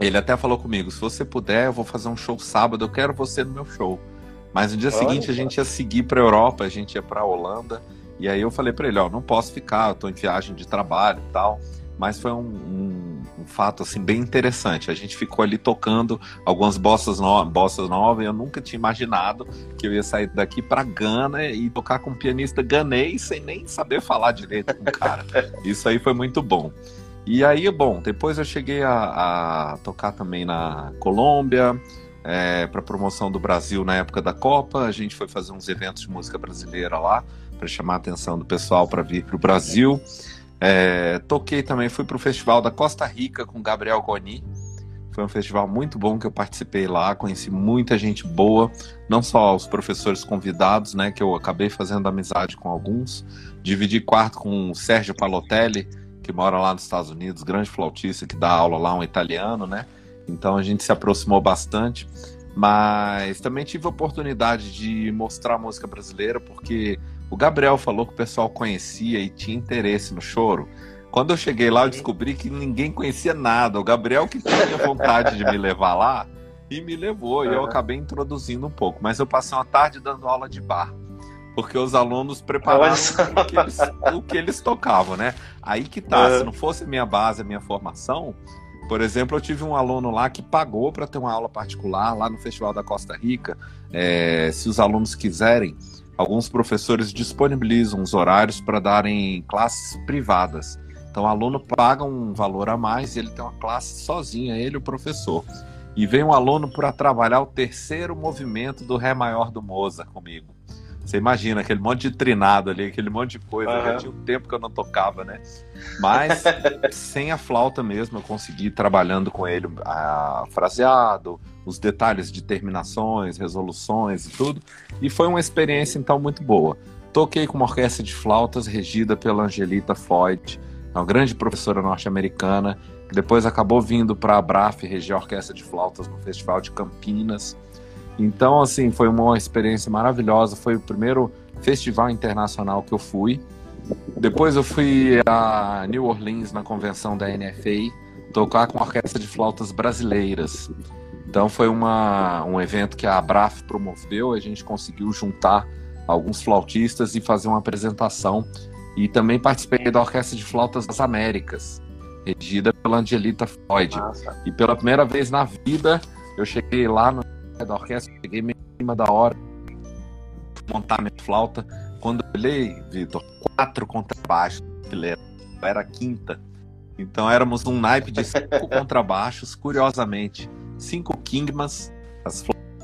ele até falou comigo: se você puder, eu vou fazer um show sábado, eu quero você no meu show. Mas no dia Olha, seguinte a gente ia seguir para Europa, a gente ia para Holanda. E aí eu falei para ele: ó, não posso ficar, eu tô em viagem de trabalho e tal. Mas foi um, um, um fato assim bem interessante. A gente ficou ali tocando algumas bossas, no bossas novas. Eu nunca tinha imaginado que eu ia sair daqui para Gana e tocar com um pianista ganês sem nem saber falar direito com o cara. Isso aí foi muito bom. E aí, bom, depois eu cheguei a, a tocar também na Colômbia, é, para promoção do Brasil na época da Copa. A gente foi fazer uns eventos de música brasileira lá para chamar a atenção do pessoal para vir para o Brasil. É, toquei também, fui para o Festival da Costa Rica com Gabriel Goni. Foi um festival muito bom que eu participei lá, conheci muita gente boa, não só os professores convidados, né, que eu acabei fazendo amizade com alguns. Dividi quarto com o Sérgio Palotelli, que mora lá nos Estados Unidos, grande flautista que dá aula lá, um italiano, né? Então a gente se aproximou bastante. Mas também tive a oportunidade de mostrar música brasileira, porque o Gabriel falou que o pessoal conhecia e tinha interesse no choro. Quando eu cheguei lá, eu descobri que ninguém conhecia nada. O Gabriel que tinha vontade de me levar lá e me levou. E eu acabei introduzindo um pouco. Mas eu passei uma tarde dando aula de bar. Porque os alunos prepararam o que, eles, o que, eles, tocavam, né? Aí que tá, se não fosse a minha base, a minha formação, por exemplo, eu tive um aluno lá que pagou para ter uma aula particular lá no Festival da Costa Rica. É, se os alunos quiserem, alguns professores disponibilizam os horários para darem classes privadas. Então, o aluno paga um valor a mais e ele tem uma classe sozinha, ele e o professor. E vem um aluno para trabalhar o terceiro movimento do Ré maior do Mozart comigo. Você imagina aquele monte de trinado ali, aquele monte de coisa. Uhum. Já tinha um tempo que eu não tocava, né? Mas sem a flauta mesmo, eu consegui trabalhando com ele a fraseado, os detalhes de terminações, resoluções e tudo. E foi uma experiência então muito boa. Toquei com uma orquestra de flautas regida pela Angelita Floyd, uma grande professora norte-americana, que depois acabou vindo para a Braf reger a orquestra de flautas no Festival de Campinas. Então, assim, foi uma experiência maravilhosa. Foi o primeiro festival internacional que eu fui. Depois eu fui a New Orleans na convenção da NFA tocar com a orquestra de flautas brasileiras. Então foi uma, um evento que a Abraf promoveu, a gente conseguiu juntar alguns flautistas e fazer uma apresentação. E também participei da Orquestra de Flautas das Américas, regida pela Angelita Floyd. Nossa. E pela primeira vez na vida, eu cheguei lá no da orquestra, cheguei meio em cima da hora, montar minha flauta. Quando eu olhei, Vitor, quatro contrabaixos, era a quinta. Então éramos um naipe de cinco contrabaixos, curiosamente. Cinco Kingmas, as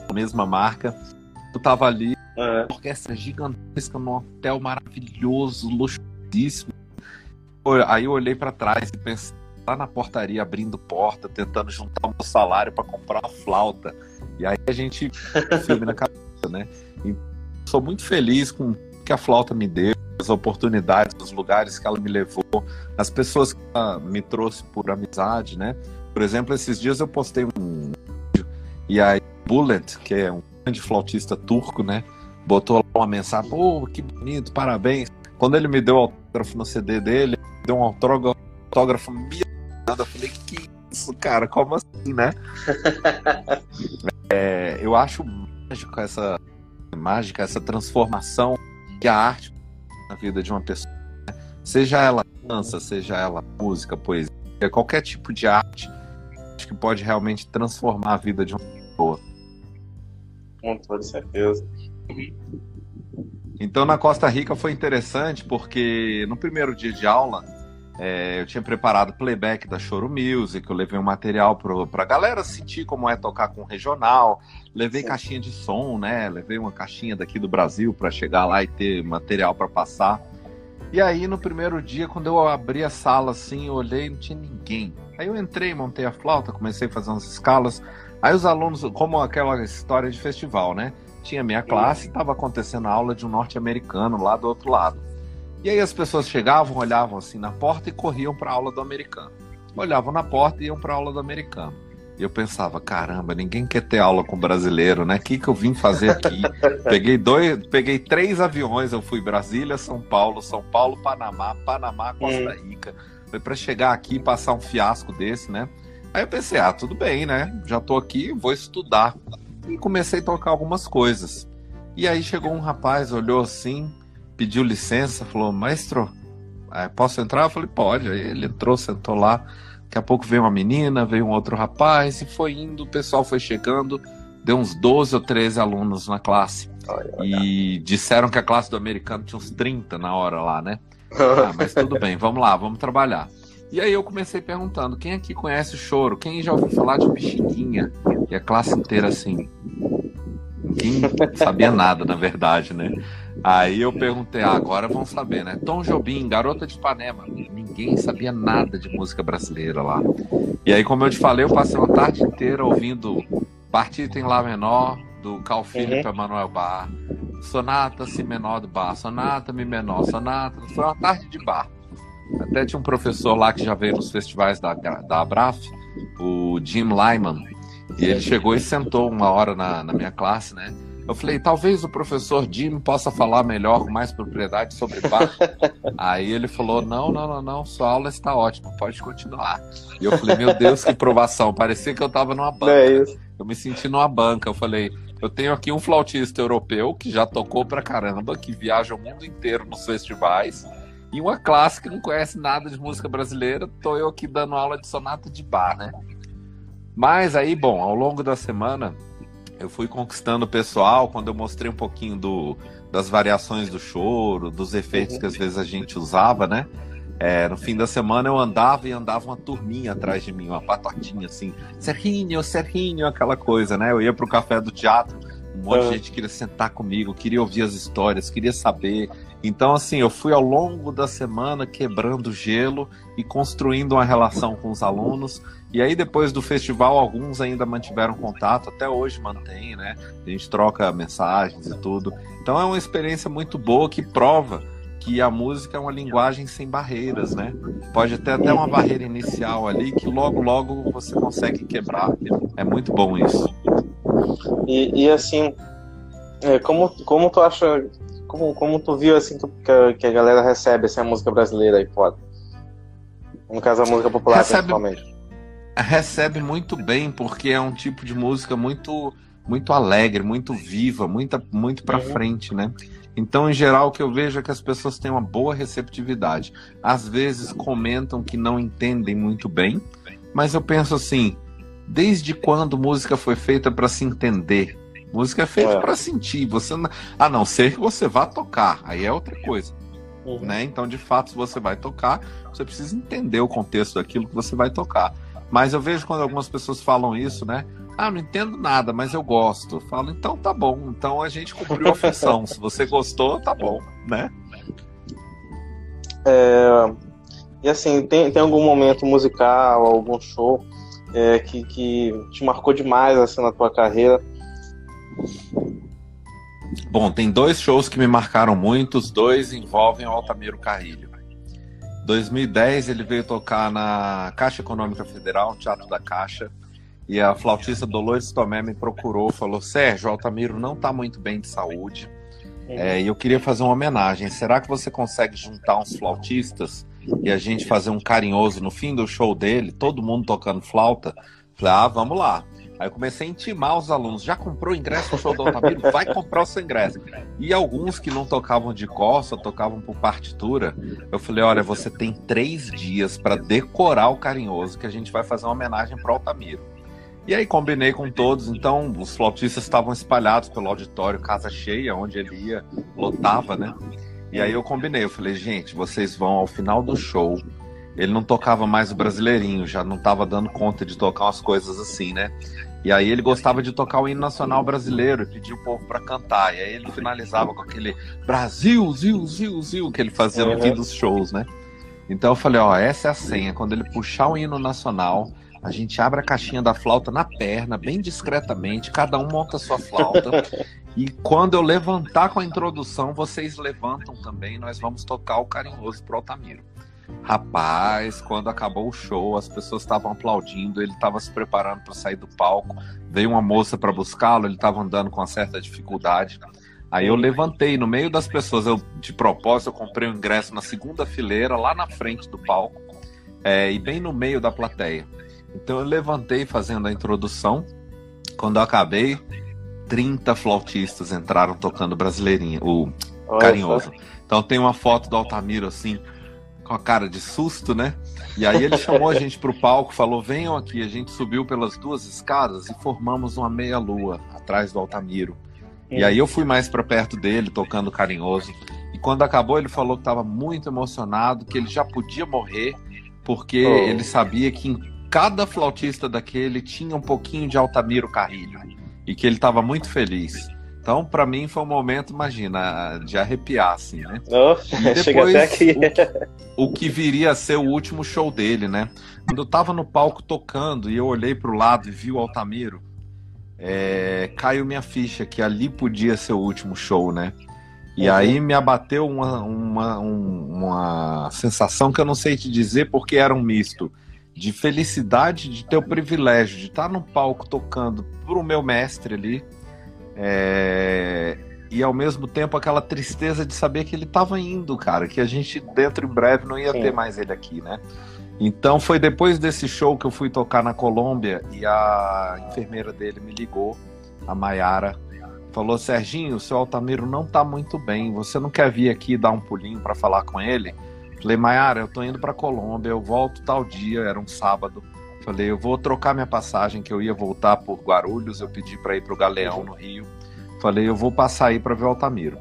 da mesma marca. Eu tava ali, é. orquestra gigantesca num hotel maravilhoso, luxuosíssimo. Aí eu olhei para trás e pensei, lá na portaria abrindo porta, tentando juntar o meu salário para comprar uma flauta. E aí a gente filme na cabeça, né? E sou muito feliz com o que a flauta me deu, as oportunidades, os lugares que ela me levou, as pessoas que ela me trouxe por amizade, né? Por exemplo, esses dias eu postei um vídeo e aí Bullet, que é um grande flautista turco, né? Botou lá uma mensagem, pô, que bonito, parabéns. Quando ele me deu o autógrafo no CD dele, deu um autógrafo, autógrafo eu falei, que isso, cara, como assim, né? É, eu acho mágico essa mágica, essa transformação que a arte na vida de uma pessoa, né? seja ela dança, seja ela música, poesia, qualquer tipo de arte, acho que pode realmente transformar a vida de uma pessoa. Com toda certeza. Então na Costa Rica foi interessante porque no primeiro dia de aula é, eu tinha preparado playback da Choro Music, eu levei um material pro, pra galera sentir como é tocar com regional, levei Sim. caixinha de som, né? Levei uma caixinha daqui do Brasil para chegar lá e ter material para passar. E aí no primeiro dia, quando eu abri a sala assim, eu olhei, não tinha ninguém. Aí eu entrei, montei a flauta, comecei a fazer umas escalas. Aí os alunos, como aquela história de festival, né? Tinha minha classe, estava acontecendo a aula de um norte-americano lá do outro lado. E aí as pessoas chegavam, olhavam assim na porta e corriam para a aula do americano. Olhavam na porta e iam para a aula do americano. E eu pensava, caramba, ninguém quer ter aula com brasileiro, né? O que, que eu vim fazer aqui? peguei dois, peguei três aviões, eu fui Brasília, São Paulo, São Paulo, Panamá, Panamá, Costa Rica. Foi para chegar aqui e passar um fiasco desse, né? Aí eu pensei, ah, tudo bem, né? Já tô aqui, vou estudar. E comecei a tocar algumas coisas. E aí chegou um rapaz, olhou assim, pediu licença, falou, maestro, eh, posso entrar? Eu falei, pode. Aí ele entrou, sentou lá. Daqui a pouco veio uma menina, veio um outro rapaz, e foi indo, o pessoal foi chegando, deu uns 12 ou 13 alunos na classe. E disseram que a classe do americano tinha uns 30 na hora lá, né? Ah, mas tudo bem, vamos lá, vamos trabalhar. E aí eu comecei perguntando, quem aqui conhece o choro? Quem já ouviu falar de Pixinguinha? E a classe inteira assim. Ninguém sabia nada, na verdade, né? Aí eu perguntei, ah, agora vão saber, né? Tom Jobim, Garota de Ipanema. Ninguém sabia nada de música brasileira lá. E aí, como eu te falei, eu passei uma tarde inteira ouvindo Partita em Lá Menor, do Carl Philipp uhum. Emanuel Bar, Sonata Si Menor do Bar, Sonata Mi Menor, Sonata. Foi uma tarde de bar. Até tinha um professor lá que já veio nos festivais da, da Abraf, o Jim Lyman, e ele chegou e sentou uma hora na, na minha classe, né? Eu falei, talvez o professor Jim possa falar melhor, com mais propriedade sobre bar. Aí ele falou, não, não, não, não, sua aula está ótima, pode continuar. E eu falei, meu Deus, que provação, parecia que eu estava numa banca. É eu me senti numa banca, eu falei, eu tenho aqui um flautista europeu que já tocou pra caramba, que viaja o mundo inteiro nos festivais, e uma classe que não conhece nada de música brasileira, tô eu aqui dando aula de sonata de bar, né? Mas aí, bom, ao longo da semana, eu fui conquistando o pessoal quando eu mostrei um pouquinho do, das variações do choro, dos efeitos que às vezes a gente usava, né? É, no fim da semana eu andava e andava uma turminha atrás de mim, uma patotinha assim, Serrinho, Serrinho, aquela coisa, né? Eu ia pro café do teatro, um monte de gente queria sentar comigo, queria ouvir as histórias, queria saber. Então, assim, eu fui ao longo da semana quebrando gelo e construindo uma relação com os alunos. E aí, depois do festival, alguns ainda mantiveram contato, até hoje mantém, né? A gente troca mensagens e tudo. Então, é uma experiência muito boa que prova que a música é uma linguagem sem barreiras, né? Pode ter até uma barreira inicial ali que logo, logo você consegue quebrar. É muito bom isso. E, e assim, é, como, como tu acha, como, como tu viu assim que, a, que a galera recebe essa assim, música brasileira aí fora? No caso, a música popular recebe, principalmente. Recebe muito bem, porque é um tipo de música muito muito alegre, muito viva, muito, muito para uhum. frente, né? Então, em geral, o que eu vejo é que as pessoas têm uma boa receptividade. Às vezes comentam que não entendem muito bem, mas eu penso assim: desde quando música foi feita para se entender? Música é feita é. para sentir. Você não... a não ser que você vá tocar, aí é outra coisa. Uhum. Né? Então, de fato, se você vai tocar, você precisa entender o contexto daquilo que você vai tocar. Mas eu vejo quando algumas pessoas falam isso, né? Ah, não entendo nada, mas eu gosto. Eu falo, então tá bom. Então a gente cumpriu a função. Se você gostou, tá bom, né? É, e assim, tem, tem algum momento musical, algum show é, que, que te marcou demais assim, na tua carreira? Bom, tem dois shows que me marcaram muito, os dois envolvem o Altamiro Carrilho. 2010 ele veio tocar na Caixa Econômica Federal, Teatro da Caixa, e a flautista Dolores Tomé me procurou, falou: Sérgio, Altamiro não está muito bem de saúde, é, e eu queria fazer uma homenagem. Será que você consegue juntar uns flautistas e a gente fazer um carinhoso no fim do show dele, todo mundo tocando flauta? Falei: ah, vamos lá. Aí eu comecei a intimar os alunos. Já comprou ingresso no show do Altamiro? Vai comprar o seu ingresso. E alguns que não tocavam de só tocavam por partitura, eu falei: olha, você tem três dias para decorar o carinhoso, que a gente vai fazer uma homenagem para o Altamiro. E aí combinei com todos, então os flautistas estavam espalhados pelo auditório, casa cheia, onde ele ia, lotava, né? E aí eu combinei, eu falei, gente, vocês vão ao final do show ele não tocava mais o brasileirinho, já não estava dando conta de tocar umas coisas assim, né? E aí ele gostava de tocar o hino nacional brasileiro e pedia o povo para cantar. E aí ele finalizava com aquele Brasil, Zil, Zil, Zil, que ele fazia no fim dos shows, né? Então eu falei, ó, essa é a senha. Quando ele puxar o hino nacional, a gente abre a caixinha da flauta na perna, bem discretamente, cada um monta a sua flauta. e quando eu levantar com a introdução, vocês levantam também, nós vamos tocar o carinhoso pro Altamiro. Rapaz, quando acabou o show, as pessoas estavam aplaudindo, ele estava se preparando para sair do palco. Veio uma moça para buscá-lo, ele estava andando com uma certa dificuldade. Aí eu levantei no meio das pessoas, eu de propósito eu comprei o um ingresso na segunda fileira, lá na frente do palco, é, e bem no meio da plateia. Então eu levantei fazendo a introdução. Quando eu acabei, 30 flautistas entraram tocando brasileirinho, o carinhoso. Então tem uma foto do Altamiro assim, com a cara de susto, né? E aí ele chamou a gente para o palco, falou: venham aqui. A gente subiu pelas duas escadas e formamos uma meia-lua atrás do Altamiro. E aí eu fui mais para perto dele, tocando carinhoso. E quando acabou, ele falou que estava muito emocionado, que ele já podia morrer, porque oh. ele sabia que em cada flautista daquele tinha um pouquinho de Altamiro Carrilho. E que ele estava muito feliz. Então, para mim, foi um momento, imagina, de arrepiar, assim, né? Oh, chega até aqui. O, o, que viria a ser o último show dele, né? Quando eu tava no palco tocando e eu olhei para o lado e vi o Altamiro, é, caiu minha ficha que ali podia ser o último show, né? E uhum. aí me abateu uma, uma, uma sensação que eu não sei te dizer porque era um misto de felicidade de ter o privilégio de estar no palco tocando pro meu mestre ali é... E ao mesmo tempo aquela tristeza de saber que ele estava indo, cara, que a gente dentro em breve não ia Sim. ter mais ele aqui, né? Então foi depois desse show que eu fui tocar na Colômbia e a enfermeira dele me ligou, a Maiara, falou: Serginho, o seu Altamiro não tá muito bem, você não quer vir aqui dar um pulinho para falar com ele? Falei, Maiara, eu tô indo para Colômbia, eu volto tal dia, era um sábado. Falei, eu vou trocar minha passagem, que eu ia voltar por Guarulhos, eu pedi para ir para o Galeão, no Rio. Falei, eu vou passar aí para ver Altamiro.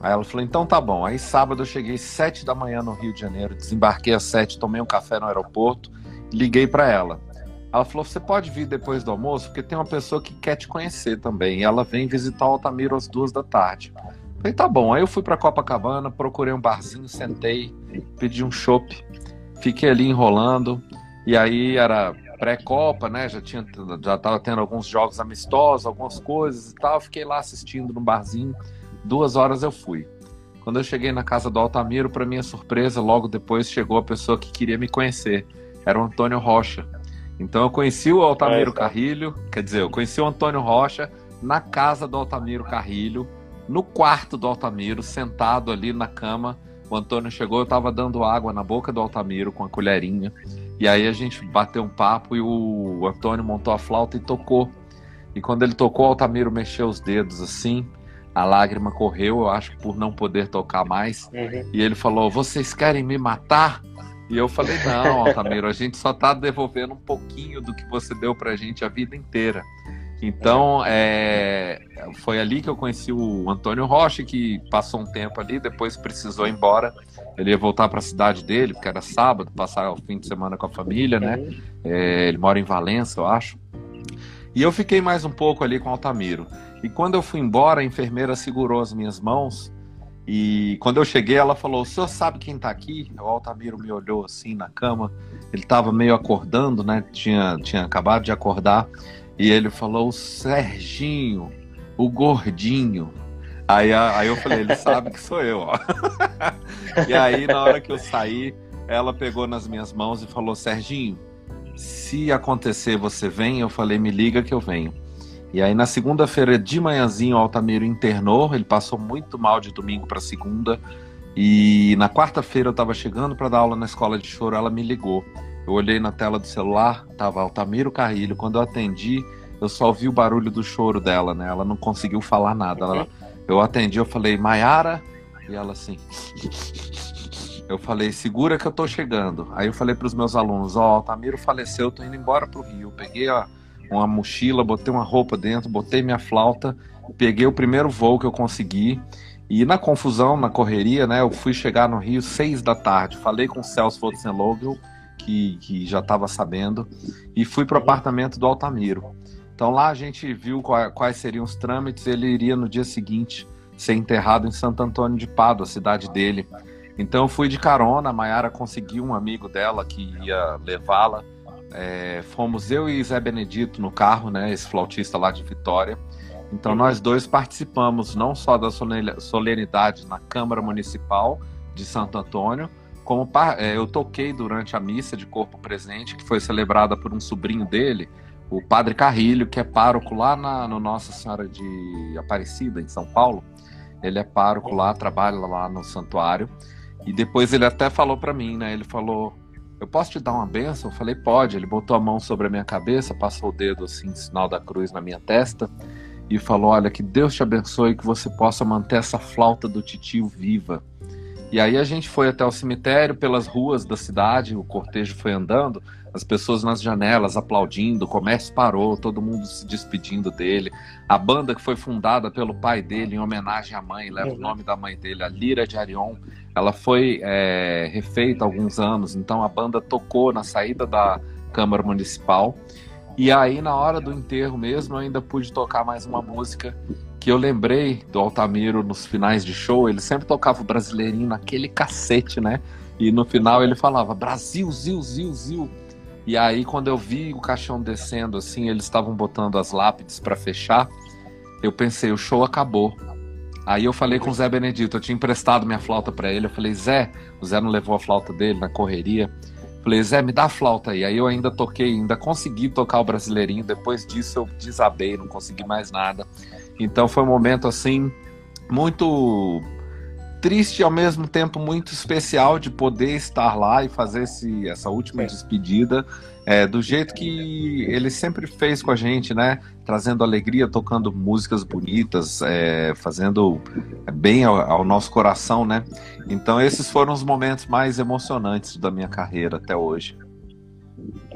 Aí ela falou, então tá bom. Aí sábado eu cheguei sete da manhã no Rio de Janeiro, desembarquei às sete, tomei um café no aeroporto, liguei para ela. Ela falou, você pode vir depois do almoço, porque tem uma pessoa que quer te conhecer também. E ela vem visitar Altamiro às duas da tarde. Falei, tá bom. Aí eu fui para Copacabana, procurei um barzinho, sentei, pedi um chopp, fiquei ali enrolando. E aí era pré-copa, né? Já tinha, já tava tendo alguns jogos amistosos, algumas coisas e tal. Fiquei lá assistindo no barzinho. Duas horas eu fui. Quando eu cheguei na casa do Altamiro, para minha surpresa, logo depois chegou a pessoa que queria me conhecer. Era o Antônio Rocha. Então eu conheci o Altamiro é, Carrilho, quer dizer, eu conheci o Antônio Rocha na casa do Altamiro Carrilho, no quarto do Altamiro, sentado ali na cama. O Antônio chegou, eu estava dando água na boca do Altamiro com a colherinha. E aí a gente bateu um papo e o Antônio montou a flauta e tocou. E quando ele tocou, o Altamiro mexeu os dedos assim, a lágrima correu, eu acho, por não poder tocar mais. Uhum. E ele falou: Vocês querem me matar? E eu falei: Não, Altamiro, a gente só tá devolvendo um pouquinho do que você deu pra gente a vida inteira. Então, é, foi ali que eu conheci o Antônio Rocha, que passou um tempo ali, depois precisou ir embora. Ele ia voltar para a cidade dele, porque era sábado, passar o fim de semana com a família, né? É, ele mora em Valença, eu acho. E eu fiquei mais um pouco ali com o Altamiro. E quando eu fui embora, a enfermeira segurou as minhas mãos. E quando eu cheguei, ela falou: O senhor sabe quem está aqui? O Altamiro me olhou assim na cama. Ele estava meio acordando, né? Tinha, tinha acabado de acordar. E ele falou: o Serginho, o gordinho. Aí, aí eu falei: ele sabe que sou eu, ó. e aí, na hora que eu saí, ela pegou nas minhas mãos e falou: Serginho, se acontecer, você vem? Eu falei: me liga que eu venho. E aí, na segunda-feira de manhãzinho, o Altamiro internou. Ele passou muito mal de domingo para segunda. E na quarta-feira eu estava chegando para dar aula na escola de choro. Ela me ligou. Eu olhei na tela do celular, tava Altamiro Carrilho. Quando eu atendi, eu só ouvi o barulho do choro dela, né? Ela não conseguiu falar nada. Ela, eu atendi, eu falei, Maiara? E ela assim. Eu falei, segura que eu tô chegando. Aí eu falei para os meus alunos, ó, oh, Altamiro faleceu, eu tô indo embora pro Rio. Peguei a, uma mochila, botei uma roupa dentro, botei minha flauta, peguei o primeiro voo que eu consegui. E na confusão, na correria, né, eu fui chegar no Rio seis da tarde. Falei com o Celso Votzenlogel, que, que já estava sabendo, e fui para o apartamento do Altamiro. Então lá a gente viu quais, seriam os trâmites. Ele iria no dia seguinte ser enterrado em Santo Antônio de Pádua, a cidade dele. Então eu fui de carona, a Mayara conseguiu um amigo dela que ia levá-la. É, fomos eu e Zé Benedito no carro, né, esse flautista lá de Vitória. Então nós dois participamos não só da solenidade na Câmara Municipal de Santo Antônio, como é, eu toquei durante a missa de corpo presente, que foi celebrada por um sobrinho dele, o Padre Carrilho, que é pároco lá na, no Nossa Senhora de Aparecida, em São Paulo. Ele é pároco lá, trabalha lá no santuário. E depois ele até falou para mim, né? Ele falou: Eu posso te dar uma benção? Eu falei: Pode. Ele botou a mão sobre a minha cabeça, passou o dedo assim, sinal da cruz na minha testa, e falou: Olha, que Deus te abençoe, que você possa manter essa flauta do titio viva E aí a gente foi até o cemitério, pelas ruas da cidade, o cortejo foi andando, as pessoas nas janelas aplaudindo, o comércio parou, todo mundo se despedindo dele. A banda que foi fundada pelo pai dele em homenagem à mãe, leva o uhum. nome da mãe dele, a Lira de Arion, ela foi é, refeita há alguns anos, então a banda tocou na saída da Câmara Municipal. E aí, na hora do enterro mesmo, eu ainda pude tocar mais uma música que eu lembrei do Altamiro nos finais de show. Ele sempre tocava o brasileirinho naquele cacete, né? E no final ele falava Brasil, Zil, Zil, Zil. E aí, quando eu vi o caixão descendo, assim, eles estavam botando as lápides para fechar, eu pensei, o show acabou. Aí eu falei com o Zé Benedito, eu tinha emprestado minha flauta para ele. Eu falei, Zé, o Zé não levou a flauta dele na correria. Falei, Zé, me dá a flauta aí. Aí eu ainda toquei, ainda consegui tocar o Brasileirinho. Depois disso eu desabei, não consegui mais nada. Então foi um momento assim, muito triste e ao mesmo tempo muito especial de poder estar lá e fazer esse, essa última despedida é, do jeito que ele sempre fez com a gente, né? Trazendo alegria, tocando músicas bonitas, é, fazendo bem ao, ao, nosso coração, né? Então esses foram os momentos mais emocionantes da minha carreira até hoje.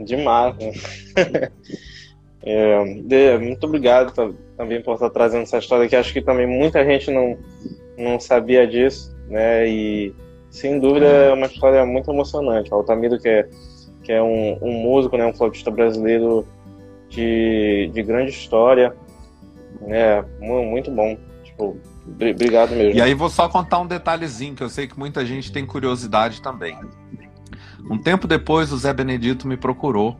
Demais, né? é, muito obrigado também por estar trazendo essa história que acho que também muita gente não não sabia disso, né? E sem dúvida é uma história muito emocionante. O Altamiro, que é, que é um, um músico, né? um flautista brasileiro de, de grande história, né? Muito bom. Tipo, obrigado mesmo. E aí vou só contar um detalhezinho que eu sei que muita gente tem curiosidade também. Um tempo depois, o Zé Benedito me procurou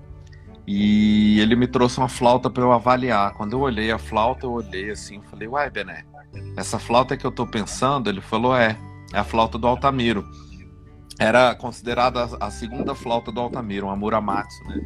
e ele me trouxe uma flauta para eu avaliar. Quando eu olhei a flauta, eu olhei assim, falei: "Uai, Bené, essa flauta que eu tô pensando, ele falou, é, é a flauta do Altamiro. Era considerada a segunda flauta do Altamiro, uma Muramatsu, né?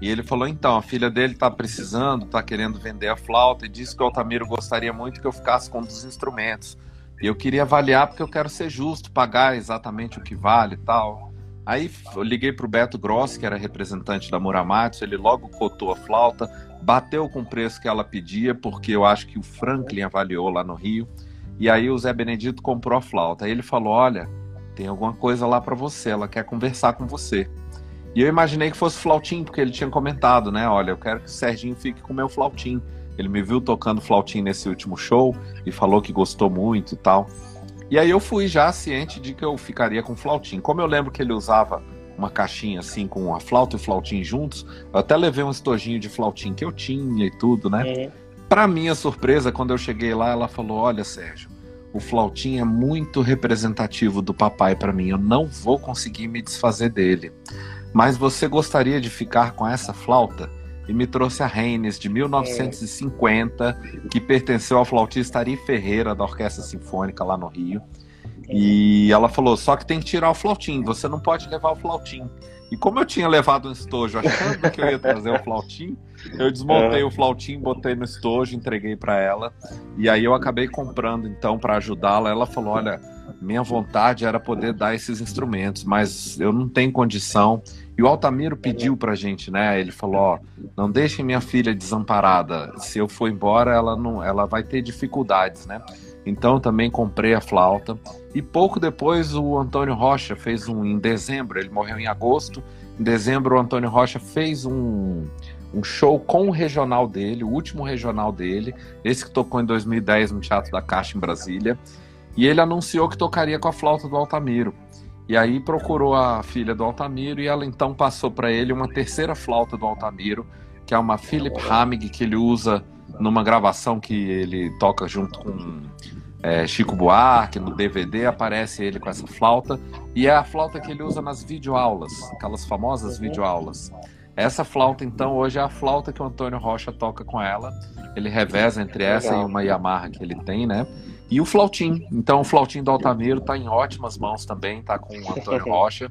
E ele falou, então, a filha dele tá precisando, tá querendo vender a flauta, e disse que o Altamiro gostaria muito que eu ficasse com um dos instrumentos. E eu queria avaliar porque eu quero ser justo, pagar exatamente o que vale e tal. Aí eu liguei pro Beto Gross, que era representante da Muramatsu, ele logo cotou a flauta, bateu com o preço que ela pedia, porque eu acho que o Franklin avaliou lá no Rio. E aí o Zé Benedito comprou a flauta. Aí ele falou: Olha, tem alguma coisa lá para você, ela quer conversar com você. E eu imaginei que fosse flautim, porque ele tinha comentado, né? Olha, eu quero que o Serginho fique com o meu flautim. Ele me viu tocando flautim nesse último show e falou que gostou muito e tal. E aí eu fui já ciente de que eu ficaria com flautim. Como eu lembro que ele usava uma caixinha assim com a flauta e o flautim juntos. Eu até levei um estojinho de flautim que eu tinha e tudo, né? Uhum. Para minha surpresa, quando eu cheguei lá, ela falou: "Olha, Sérgio, o flautim é muito representativo do papai para mim. Eu não vou conseguir me desfazer dele. Mas você gostaria de ficar com essa flauta?" E me trouxe a Reines de 1950, que pertenceu ao flautista Ari Ferreira da Orquestra Sinfônica lá no Rio. E ela falou: só que tem que tirar o flautim, você não pode levar o flautim. E como eu tinha levado um estojo achando que eu ia trazer o flautim, eu desmontei é. o flautim, botei no estojo, entreguei para ela. E aí eu acabei comprando então para ajudá-la. Ela falou: olha, minha vontade era poder dar esses instrumentos, mas eu não tenho condição. E o Altamiro pediu pra gente, né? Ele falou: ó, não deixem minha filha desamparada. Se eu for embora, ela não, ela vai ter dificuldades, né? Então também comprei a flauta. E pouco depois o Antônio Rocha fez um em dezembro, ele morreu em agosto. Em dezembro o Antônio Rocha fez um, um show com o regional dele, o último regional dele, esse que tocou em 2010 no Teatro da Caixa em Brasília. E ele anunciou que tocaria com a flauta do Altamiro. E aí procurou a filha do Altamiro e ela então passou para ele uma terceira flauta do Altamiro, que é uma Philip Hamig que ele usa numa gravação que ele toca junto com é, Chico Buarque, no DVD aparece ele com essa flauta, e é a flauta que ele usa nas videoaulas, aquelas famosas videoaulas. Essa flauta, então, hoje é a flauta que o Antônio Rocha toca com ela. Ele reveza entre essa Legal. e uma Yamaha que ele tem, né? E o flautim. Então, o flautim do Altamiro está em ótimas mãos também, tá com o Antônio Rocha.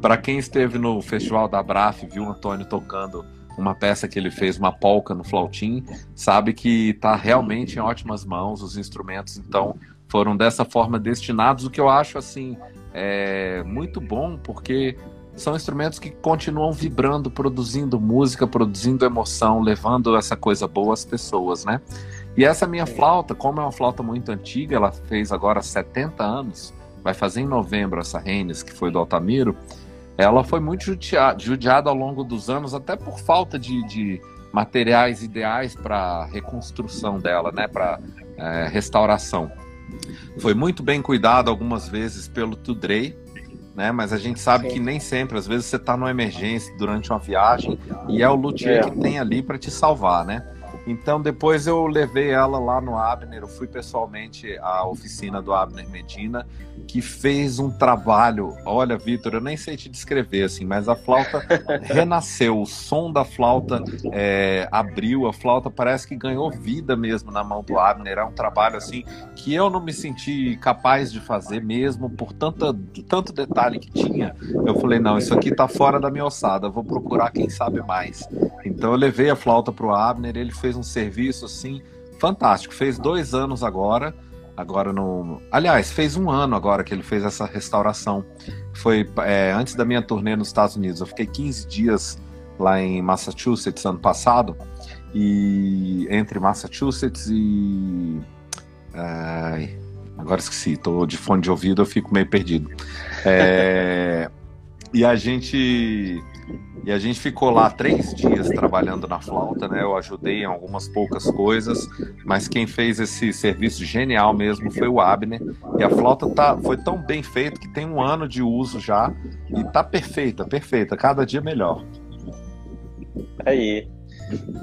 Para quem esteve no Festival da Braf, viu o Antônio tocando uma peça que ele fez, uma polca no flautim, sabe que está realmente em ótimas mãos, os instrumentos, então, foram dessa forma destinados, o que eu acho, assim, é muito bom, porque são instrumentos que continuam vibrando, produzindo música, produzindo emoção, levando essa coisa boa às pessoas, né? E essa minha flauta, como é uma flauta muito antiga, ela fez agora 70 anos, vai fazer em novembro essa Reines, que foi do Altamiro, ela foi muito judiada, judiada ao longo dos anos, até por falta de, de materiais ideais para reconstrução dela, né, para é, restauração. Foi muito bem cuidado algumas vezes pelo Tudrey, né? Mas a gente sabe Sim. que nem sempre, às vezes você está numa emergência durante uma viagem e é o luthier é. que tem ali para te salvar, né? Então depois eu levei ela lá no Abner, eu fui pessoalmente à oficina do Abner Medina, que fez um trabalho. Olha, Vitor, eu nem sei te descrever assim, mas a flauta renasceu, o som da flauta é, abriu, a flauta parece que ganhou vida mesmo na mão do Abner. É um trabalho assim que eu não me senti capaz de fazer mesmo por tanta, tanto detalhe que tinha. Eu falei, não, isso aqui tá fora da minha ossada, vou procurar quem sabe mais. Então eu levei a flauta pro Abner, ele fez um serviço assim fantástico. Fez dois anos agora. Agora no. Aliás, fez um ano agora que ele fez essa restauração. Foi é, antes da minha turnê nos Estados Unidos. Eu fiquei 15 dias lá em Massachusetts ano passado. E entre Massachusetts e. Ai, agora esqueci, tô de fone de ouvido, eu fico meio perdido. É, e a gente e a gente ficou lá três dias trabalhando na flauta, né? Eu ajudei em algumas poucas coisas, mas quem fez esse serviço genial mesmo foi o Abner. E a flauta tá, foi tão bem feita que tem um ano de uso já e tá perfeita, perfeita, cada dia melhor. Aí.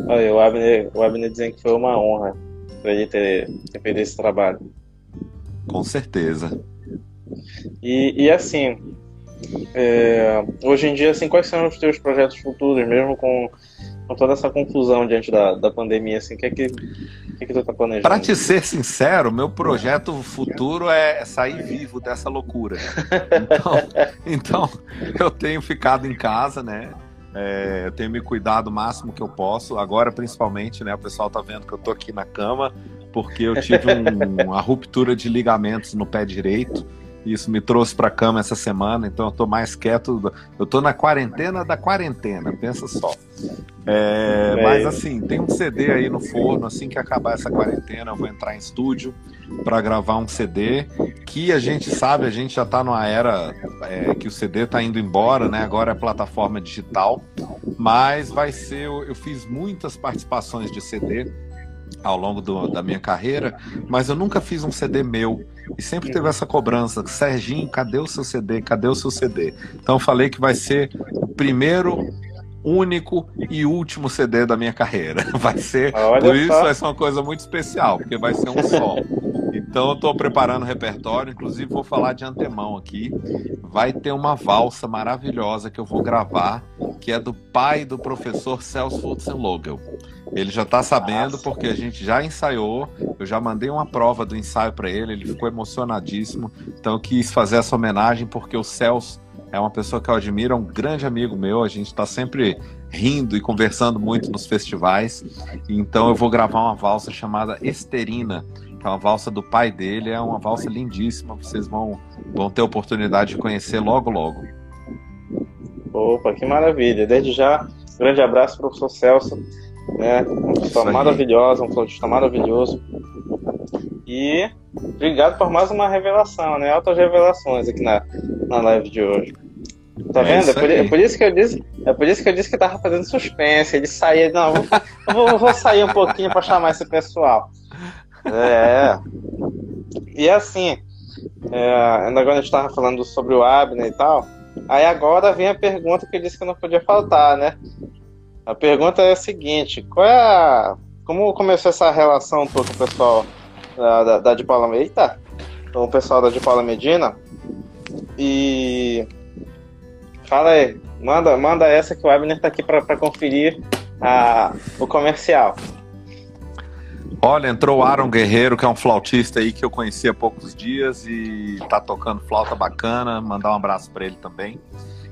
Olha, o Abner, o Abner dizendo que foi uma honra para ele ter, ter feito esse trabalho. Com certeza. E, e assim, é, hoje em dia, assim, quais são os teus projetos futuros, mesmo com, com toda essa confusão diante da, da pandemia, assim, o que é que, que, que tu tá planejando? Para te ser sincero, meu projeto futuro é sair vivo dessa loucura. Então, então eu tenho ficado em casa, né? É, eu tenho me cuidado o máximo que eu posso. Agora, principalmente, né? O pessoal tá vendo que eu tô aqui na cama porque eu tive um, uma ruptura de ligamentos no pé direito. Isso me trouxe para a cama essa semana, então eu estou mais quieto. Eu estou na quarentena da quarentena, pensa só. É, é, mas assim, tem um CD aí no forno. Assim que acabar essa quarentena, eu vou entrar em estúdio para gravar um CD que a gente sabe, a gente já está numa era é, que o CD está indo embora, né? Agora é plataforma digital, mas vai ser. Eu, eu fiz muitas participações de CD ao longo do, da minha carreira, mas eu nunca fiz um CD meu. E sempre teve essa cobrança: Serginho, cadê o seu CD? Cadê o seu CD? Então eu falei que vai ser o primeiro, único e último CD da minha carreira. Vai ser. Olha por isso vai ser uma coisa muito especial, porque vai ser um só. Então eu estou preparando o repertório, inclusive vou falar de antemão aqui. Vai ter uma valsa maravilhosa que eu vou gravar, que é do pai do professor Celso Futzenlogel. Ele já está sabendo porque a gente já ensaiou, eu já mandei uma prova do ensaio para ele, ele ficou emocionadíssimo. Então eu quis fazer essa homenagem porque o Celso é uma pessoa que eu admiro, é um grande amigo meu, a gente está sempre rindo e conversando muito nos festivais. Então eu vou gravar uma valsa chamada Esterina é uma valsa do pai dele, é uma valsa lindíssima, vocês vão, vão ter oportunidade de conhecer logo, logo. Opa, que maravilha! Desde já, grande abraço, professor Celso, né? Uma pessoa maravilhosa, um flautista maravilhoso. E obrigado por mais uma revelação, né? Altas revelações aqui na, na live de hoje. Tá é vendo? É por, é por, isso que eu disse, é por isso que eu disse que tava fazendo suspense. Ele saía, não, vou, vou, vou sair um pouquinho para chamar esse pessoal. É. E assim, é, agora a gente estava falando sobre o Abner e tal. Aí agora vem a pergunta que eu disse que não podia faltar, né? A pergunta é a seguinte: qual é a. Como começou essa relação com o pessoal da, da, da de Paula Eita, com o pessoal da de Paula Medina? E. Fala aí, manda, manda essa que o Abner tá aqui para conferir a, o comercial. Olha, entrou o Aaron Guerreiro, que é um flautista aí que eu conheci há poucos dias e tá tocando flauta bacana. Mandar um abraço para ele também.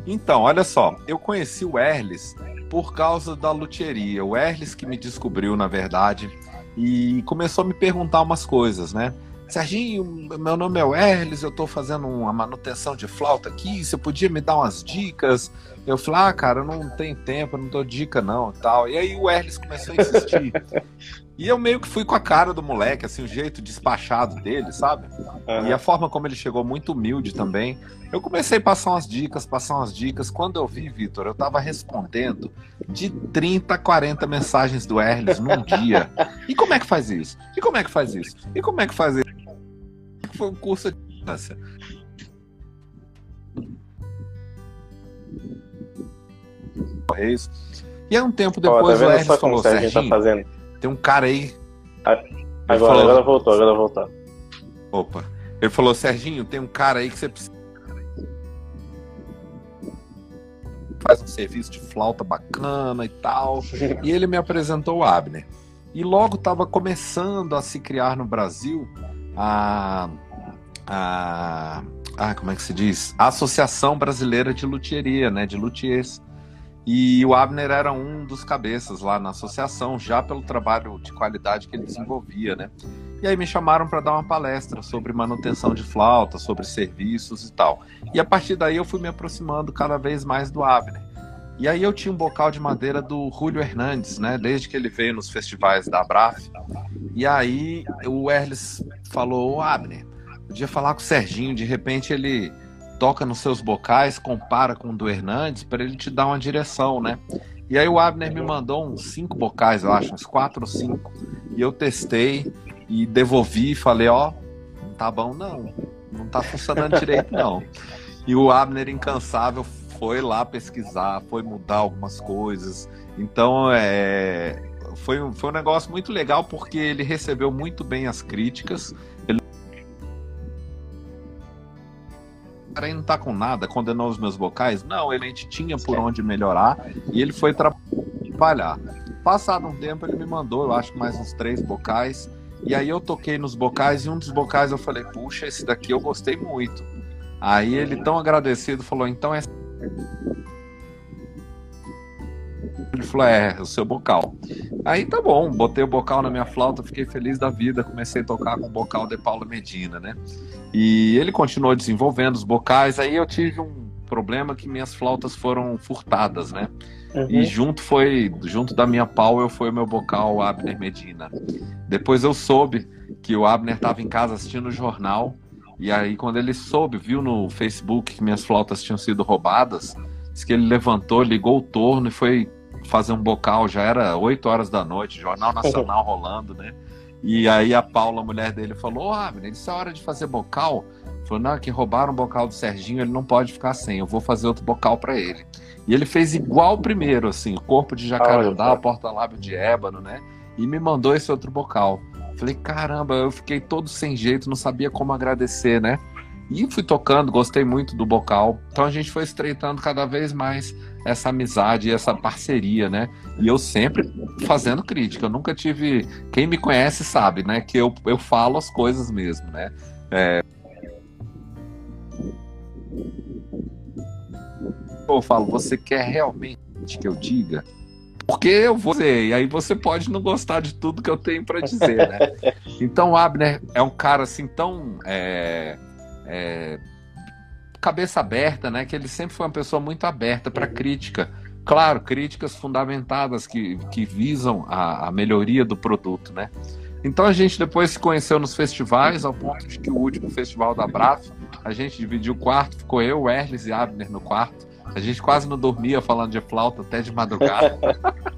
Então, olha só, eu conheci o Erles por causa da luthieria. O Erles que me descobriu, na verdade, e começou a me perguntar umas coisas, né? Serginho, meu nome é Erles, eu estou fazendo uma manutenção de flauta aqui, você podia me dar umas dicas? Eu falei, ah, cara, eu não tenho tempo, eu não dou dica não tal. E aí o Erles começou a insistir. E eu meio que fui com a cara do moleque, assim, o jeito despachado dele, sabe? Uhum. E a forma como ele chegou muito humilde também. Eu comecei a passar umas dicas, passar umas dicas. Quando eu vi, Vitor, eu tava respondendo de 30, 40 mensagens do Erles num dia. E como é que faz isso? E como é que faz isso? E como é que faz isso? Foi um curso de distância. E aí um tempo depois oh, tá o Erles falou, tá Serginho, tá fazendo? Tem um cara aí. Agora, falou, agora voltou, agora voltou. Opa. Ele falou, Serginho, tem um cara aí que você precisa. Faz um serviço de flauta bacana e tal. e ele me apresentou o Abner. E logo estava começando a se criar no Brasil a, a, a. Como é que se diz? A Associação Brasileira de Luthieria, né? De luthiers. E o Abner era um dos cabeças lá na associação, já pelo trabalho de qualidade que ele desenvolvia, né? E aí me chamaram para dar uma palestra sobre manutenção de flauta, sobre serviços e tal. E a partir daí eu fui me aproximando cada vez mais do Abner. E aí eu tinha um bocal de madeira do Julio Hernandes, né? Desde que ele veio nos festivais da Abraf. E aí o Erles falou, Abner, podia falar com o Serginho, de repente ele toca nos seus bocais, compara com o do Hernandes, para ele te dar uma direção, né? E aí o Abner me mandou uns cinco bocais, eu acho, uns quatro ou cinco. E eu testei e devolvi e falei, ó, oh, não tá bom não, não tá funcionando direito não. E o Abner incansável foi lá pesquisar, foi mudar algumas coisas. Então é, foi, foi um negócio muito legal porque ele recebeu muito bem as críticas. Ele cara aí não tá com nada, condenou os meus vocais. Não, ele a gente tinha por onde melhorar e ele foi trabalhar. Passado um tempo, ele me mandou, eu acho, mais uns três bocais. E aí eu toquei nos bocais e um dos bocais eu falei, puxa, esse daqui eu gostei muito. Aí ele, tão agradecido, falou, então é. Ele falou, é, o seu bocal. Aí tá bom, botei o bocal na minha flauta, fiquei feliz da vida, comecei a tocar com o bocal de Paulo Medina, né? E ele continuou desenvolvendo os bocais. Aí eu tive um problema que minhas flautas foram furtadas, né? Uhum. E junto foi, junto da minha Powell foi o meu bocal Abner Medina. Depois eu soube que o Abner estava em casa assistindo o jornal. E aí, quando ele soube, viu no Facebook que minhas flautas tinham sido roubadas, disse que ele levantou, ligou o torno e foi fazer um bocal. Já era 8 horas da noite, Jornal Nacional rolando, né? E aí a Paula, a mulher dele, falou: Ô, oh, Abner, isso é hora de fazer bocal. Falou: Não, que roubaram o bocal do Serginho, ele não pode ficar sem, eu vou fazer outro bocal para ele. E ele fez igual o primeiro, assim, corpo de jacarandá, ah, porta-lábio de ébano, né? E me mandou esse outro bocal. Falei: Caramba, eu fiquei todo sem jeito, não sabia como agradecer, né? E fui tocando, gostei muito do bocal. Então a gente foi estreitando cada vez mais essa amizade, essa parceria, né? E eu sempre fazendo crítica. Eu nunca tive. Quem me conhece sabe, né? Que eu, eu falo as coisas mesmo, né? É... Eu falo, você quer realmente que eu diga? Porque eu vou dizer, e aí você pode não gostar de tudo que eu tenho para dizer, né? Então o Abner é um cara assim tão. É é, cabeça aberta, né? Que ele sempre foi uma pessoa muito aberta para crítica. Claro, críticas fundamentadas que, que visam a, a, melhoria do produto, né? Então a gente depois se conheceu nos festivais, ao ponto de que o último festival da Braf, a gente dividiu o quarto, ficou eu, o Erles e Abner no quarto. A gente quase não dormia falando de flauta até de madrugada.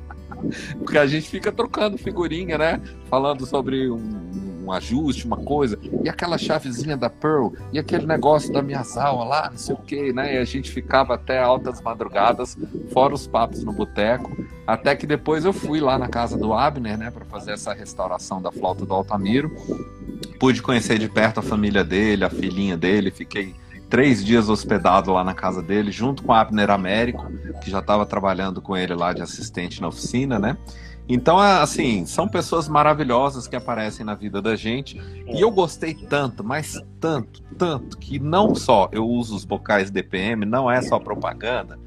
Porque a gente fica trocando figurinha, né? Falando sobre um, um ajuste, uma coisa, e aquela chavezinha da Pearl, e aquele negócio da minha sala lá, não sei o que, né? E a gente ficava até altas madrugadas, fora os papos no boteco, até que depois eu fui lá na casa do Abner, né, para fazer essa restauração da flauta do Altamiro. Pude conhecer de perto a família dele, a filhinha dele, fiquei três dias hospedado lá na casa dele, junto com o Abner Américo, que já estava trabalhando com ele lá de assistente na oficina, né? Então, assim, são pessoas maravilhosas que aparecem na vida da gente. E eu gostei tanto, mas tanto, tanto, que não só eu uso os bocais DPM, não é só propaganda,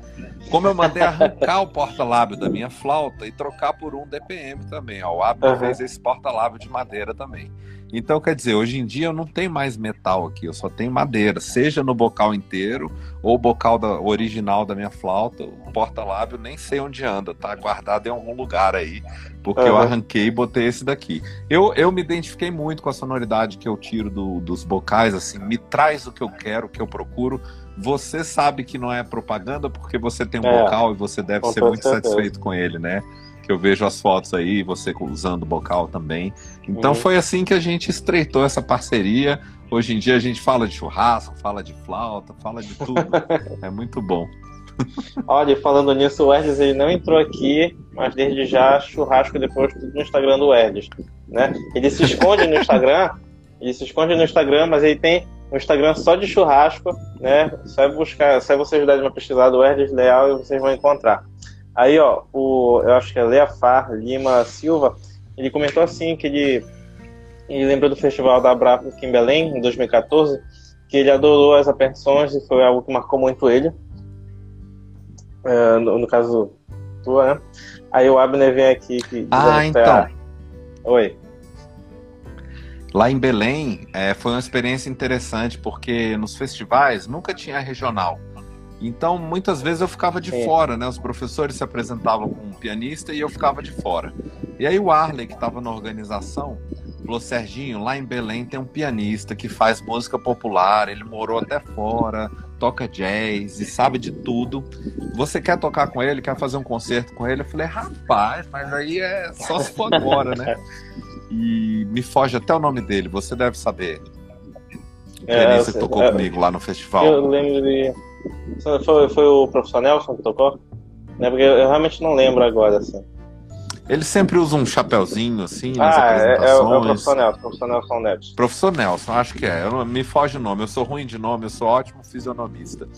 como eu mandei arrancar o porta-lábio da minha flauta e trocar por um DPM também. Ó, o Abner uhum. fez esse porta-lábio de madeira também. Então, quer dizer, hoje em dia eu não tenho mais metal aqui, eu só tenho madeira, seja no bocal inteiro ou bocal da, original da minha flauta. porta-lábio, nem sei onde anda, tá guardado em algum lugar aí, porque uhum. eu arranquei e botei esse daqui. Eu, eu me identifiquei muito com a sonoridade que eu tiro do, dos bocais, assim, me traz o que eu quero, o que eu procuro. Você sabe que não é propaganda porque você tem um é, bocal e você deve ser muito certeza. satisfeito com ele, né? Eu vejo as fotos aí, você usando o bocal também. Então uhum. foi assim que a gente estreitou essa parceria. Hoje em dia a gente fala de churrasco, fala de flauta, fala de tudo. é muito bom. Olha, falando nisso, o Erdes ele não entrou aqui, mas desde já churrasco depois tudo no Instagram do Erdes, né? Ele se esconde no Instagram, ele se esconde no Instagram, mas ele tem um Instagram só de churrasco, né? Só é buscar, só é vocês darem uma pesquisada do Erdes Leal e vocês vão encontrar. Aí, ó, o, eu acho que é Leafar Lima Silva, ele comentou assim que ele e lembrou do Festival da Brapa aqui em Belém, em 2014, que ele adorou as aperções e foi algo que marcou muito ele. Uh, no, no, caso tua, né? Aí o Abner vem aqui. Que, ah, então. Oi. Lá em Belém é, foi uma experiência interessante porque nos festivais nunca tinha regional. Então, muitas vezes eu ficava de Sim. fora, né? Os professores se apresentavam com um pianista e eu ficava de fora. E aí o Arley, que estava na organização, falou: Serginho, lá em Belém tem um pianista que faz música popular, ele morou até fora, toca jazz e sabe de tudo. Você quer tocar com ele, quer fazer um concerto com ele? Eu falei: rapaz, mas aí é só se for agora, né? E me foge até o nome dele, você deve saber. O pianista é, que tocou é, comigo lá no festival. Eu lembro de foi, foi o professor Nelson que tocou? Né? Porque eu realmente não lembro agora, assim. Ele sempre usa um chapéuzinho, assim, nas ah, apresentações. É, é, o, é o professor Nelson, professor Nelson Neves. Professor Nelson, acho que é. Eu, me foge o nome, eu sou ruim de nome, eu sou ótimo fisionomista.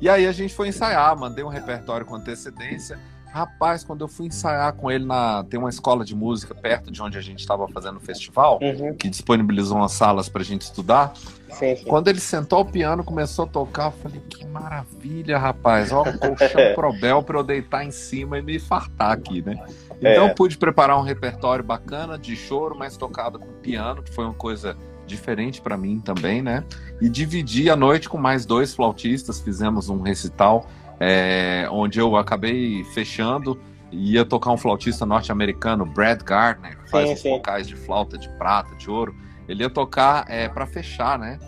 E aí a gente foi ensaiar, mandei um repertório com antecedência. Rapaz, quando eu fui ensaiar com ele na. Tem uma escola de música perto de onde a gente estava fazendo o festival, uhum. que disponibilizou umas salas para a gente estudar. Sim, sim. Quando ele sentou ao piano, começou a tocar, eu falei, que maravilha, rapaz. Ó, o colchão Probel para eu deitar em cima e me fartar aqui, né? Então é. pude preparar um repertório bacana de choro, mas tocado com piano, que foi uma coisa diferente para mim também, né? E dividi a noite com mais dois flautistas, fizemos um recital é, onde eu acabei fechando ia tocar um flautista norte-americano, Brad Gardner, que faz sim, os vocais de flauta de prata, de ouro. Ele ia tocar é, para fechar, né?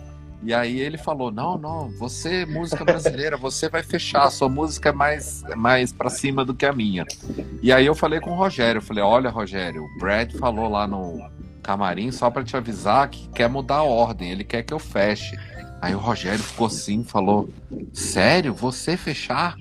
E aí ele falou: Não, não, você, música brasileira, você vai fechar, sua música é mais, é mais para cima do que a minha. E aí eu falei com o Rogério: eu falei, Olha, Rogério, o Brad falou lá no camarim só para te avisar que quer mudar a ordem, ele quer que eu feche. Aí o Rogério ficou assim, falou: Sério, você fechar?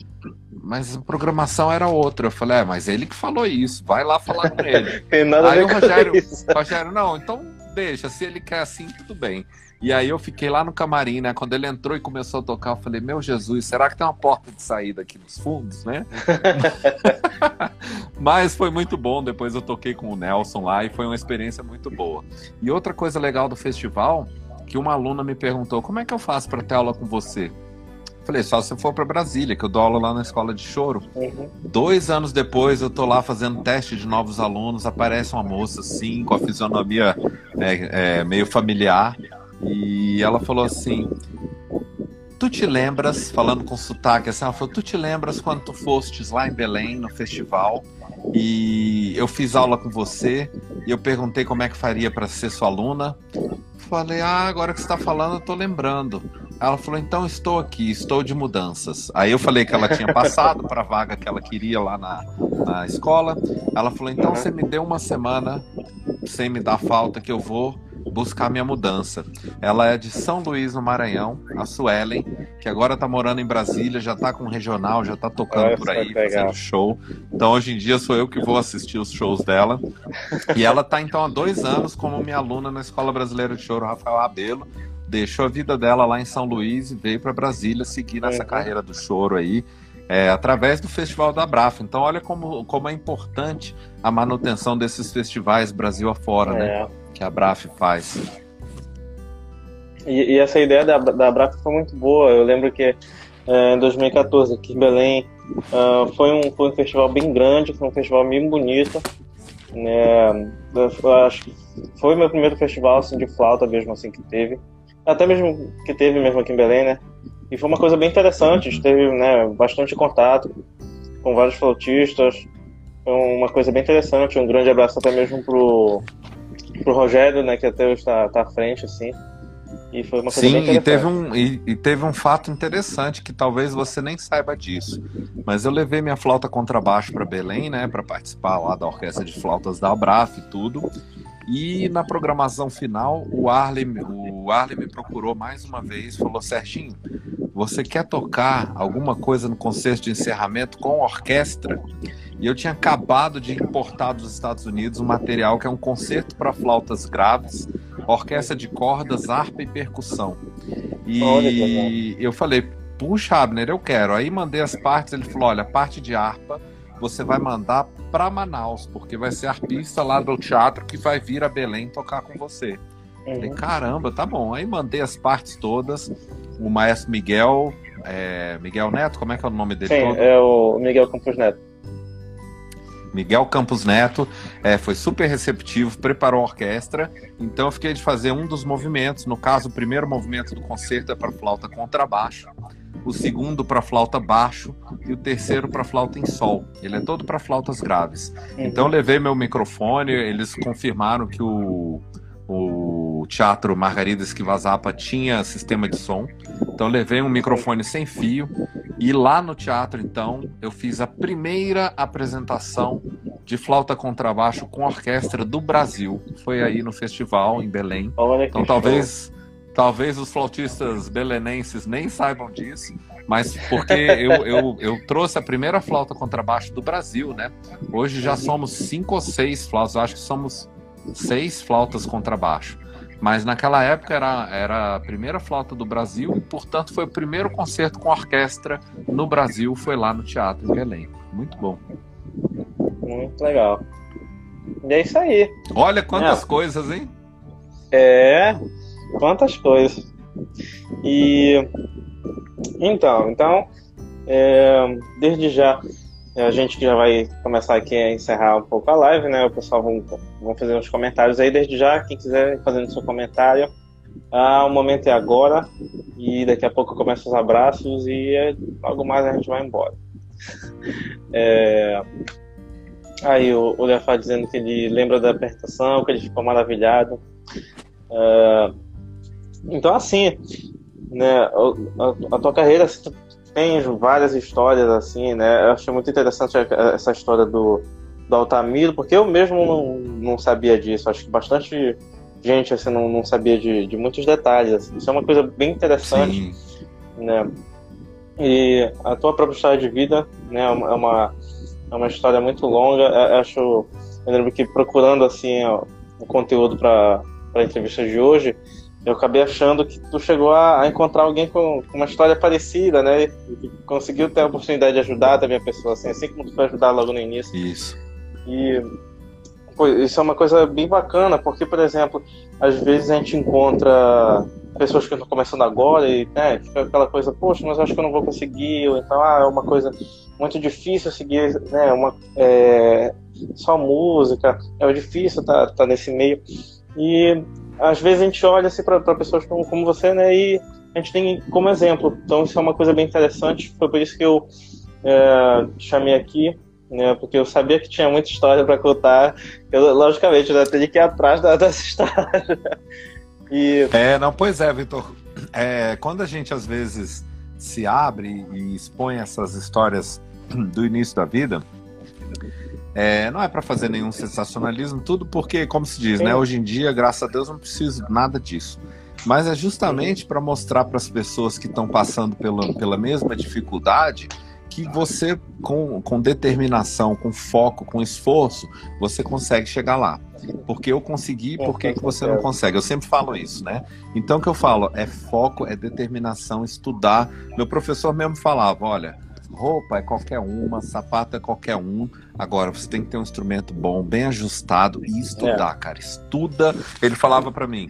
Mas a programação era outra. Eu falei, é, mas ele que falou isso, vai lá falar com ele. Tem nada Aí a ver o Rogério, Rogério, não, então deixa, se ele quer assim, tudo bem. E aí eu fiquei lá no camarim, né? Quando ele entrou e começou a tocar, eu falei, meu Jesus, será que tem uma porta de saída aqui nos fundos, né? Mas foi muito bom. Depois eu toquei com o Nelson lá e foi uma experiência muito boa. E outra coisa legal do festival, que uma aluna me perguntou, como é que eu faço para ter aula com você? Falei, só se for para Brasília, que eu dou aula lá na escola de choro. Uhum. Dois anos depois, eu tô lá fazendo teste de novos alunos, aparece uma moça assim, com a fisionomia é, é, meio familiar, e ela falou assim: Tu te lembras, falando com sotaque assim, ela falou: Tu te lembras quando tu fostes lá em Belém, no festival, e eu fiz aula com você, e eu perguntei como é que faria para ser sua aluna? Falei: Ah, agora que você está falando, eu tô lembrando. Ela falou: Então estou aqui, estou de mudanças. Aí eu falei que ela tinha passado para a vaga que ela queria lá na, na escola. Ela falou: Então você me deu uma semana sem me dar falta que eu vou buscar minha mudança. Ela é de São Luís, no Maranhão, a Suelen, que agora tá morando em Brasília, já tá com regional, já tá tocando por aí, fazendo show. Então hoje em dia sou eu que vou assistir os shows dela. E ela tá então há dois anos como minha aluna na Escola Brasileira de Choro Rafael Abelo. Deixou a vida dela lá em São Luís e veio para Brasília seguir nessa uhum. carreira do choro aí. É, através do Festival da Brafa. Então, olha como, como é importante a manutenção desses festivais Brasil afora, né? é. né? Que a Braf faz. E, e, essa ideia da, da Braf foi muito boa. Eu lembro que é, em 2014, aqui em Belém, uh, foi, um, foi um festival bem grande, foi um festival bem bonito. Né? Eu acho que foi meu primeiro festival assim, de flauta mesmo assim que teve. Até mesmo que teve mesmo aqui em Belém, né? E foi uma coisa bem interessante, a gente teve né, bastante contato. com vários flautistas. Foi uma coisa bem interessante. Um grande abraço até mesmo pro, pro Rogério, né, que até hoje está tá à frente, assim. E foi uma coisa Sim, e teve, um, e, e, teve um fato interessante que talvez você nem saiba disso. Mas eu levei minha flauta contrabaixo para Belém, né, para participar lá da orquestra de flautas da Abraf e tudo. E na programação final, o Arley, o Arley me procurou mais uma vez e falou: Serginho, você quer tocar alguma coisa no concerto de encerramento com orquestra? E eu tinha acabado de importar dos Estados Unidos um material que é um concerto para flautas graves, orquestra de cordas, harpa e percussão. E eu falei, puxa, Abner, eu quero. Aí mandei as partes, ele falou: olha, a parte de harpa você vai mandar para Manaus, porque vai ser artista lá do teatro que vai vir a Belém tocar com você. Uhum. Falei, caramba, tá bom. Aí mandei as partes todas. O maestro Miguel, é, Miguel Neto, como é que é o nome dele? Sim, todo? é o Miguel Campos Neto. Miguel Campos Neto é, foi super receptivo, preparou a orquestra, então eu fiquei de fazer um dos movimentos. No caso, o primeiro movimento do concerto é para flauta contrabaixo, o segundo para flauta baixo e o terceiro para flauta em sol. Ele é todo para flautas graves. Uhum. Então eu levei meu microfone, eles confirmaram que o, o Teatro Margarida Esquivazapa tinha sistema de som. Então eu levei um microfone sem fio e lá no teatro então eu fiz a primeira apresentação de flauta contrabaixo com orquestra do Brasil. Foi aí no festival em Belém. Então talvez Talvez os flautistas belenenses nem saibam disso, mas porque eu, eu, eu trouxe a primeira flauta contrabaixo do Brasil, né? Hoje já somos cinco ou seis flautas, acho que somos seis flautas contrabaixo. Mas naquela época era, era a primeira flauta do Brasil portanto, foi o primeiro concerto com orquestra no Brasil, foi lá no Teatro em Belém. Muito bom. Muito legal. E é isso aí. Olha quantas coisas, hein? É, Quantas coisas. E então, então é, desde já a gente já vai começar aqui a encerrar um pouco a live, né? O pessoal vão, vão fazer uns comentários aí desde já. Quem quiser fazendo seu comentário, ah, o momento é agora e daqui a pouco começa os abraços e é, logo mais a gente vai embora. É, aí o, o Lefá dizendo que ele lembra da apertação, que ele ficou maravilhado. É, então, assim, né, a, a tua carreira assim, tem várias histórias, assim, né? Eu achei muito interessante essa história do, do Altamiro, porque eu mesmo não, não sabia disso. Acho que bastante gente assim, não, não sabia de, de muitos detalhes. Assim. Isso é uma coisa bem interessante, Sim. né? E a tua própria história de vida, né, é uma, é uma história muito longa. Eu acho, eu lembro que procurando assim o conteúdo para a entrevista de hoje, eu acabei achando que tu chegou a, a encontrar alguém com, com, uma história parecida, né? E conseguiu ter a oportunidade de ajudar também a pessoa, assim, assim como tu foi ajudar logo no início. Isso. E pô, isso é uma coisa bem bacana, porque, por exemplo, às vezes a gente encontra pessoas que estão começando agora e né, fica aquela coisa, poxa, mas eu acho que eu não vou conseguir, ou então, ah, é uma coisa muito difícil seguir, né, uma, é, só música, é difícil estar tá, tá nesse meio. E às vezes a gente olha assim para pessoas como, como você, né? E a gente tem como exemplo. Então isso é uma coisa bem interessante. Foi por isso que eu é, chamei aqui, né? Porque eu sabia que tinha muita história para contar. Eu, logicamente, eu teria que ir atrás da, dessa história. e... É, não, pois é, Vitor. É, quando a gente às vezes se abre e expõe essas histórias do início da vida, é, não é para fazer nenhum sensacionalismo, tudo porque, como se diz, né? Hoje em dia, graças a Deus, não preciso nada disso. Mas é justamente para mostrar para as pessoas que estão passando pela, pela mesma dificuldade que você, com, com determinação, com foco, com esforço, você consegue chegar lá. Porque eu consegui, por que você não consegue? Eu sempre falo isso, né? Então o que eu falo é foco, é determinação, estudar. Meu professor mesmo falava, olha Roupa é qualquer uma, sapato é qualquer um. Agora, você tem que ter um instrumento bom, bem ajustado e estudar, é. cara. Estuda. Ele falava para mim: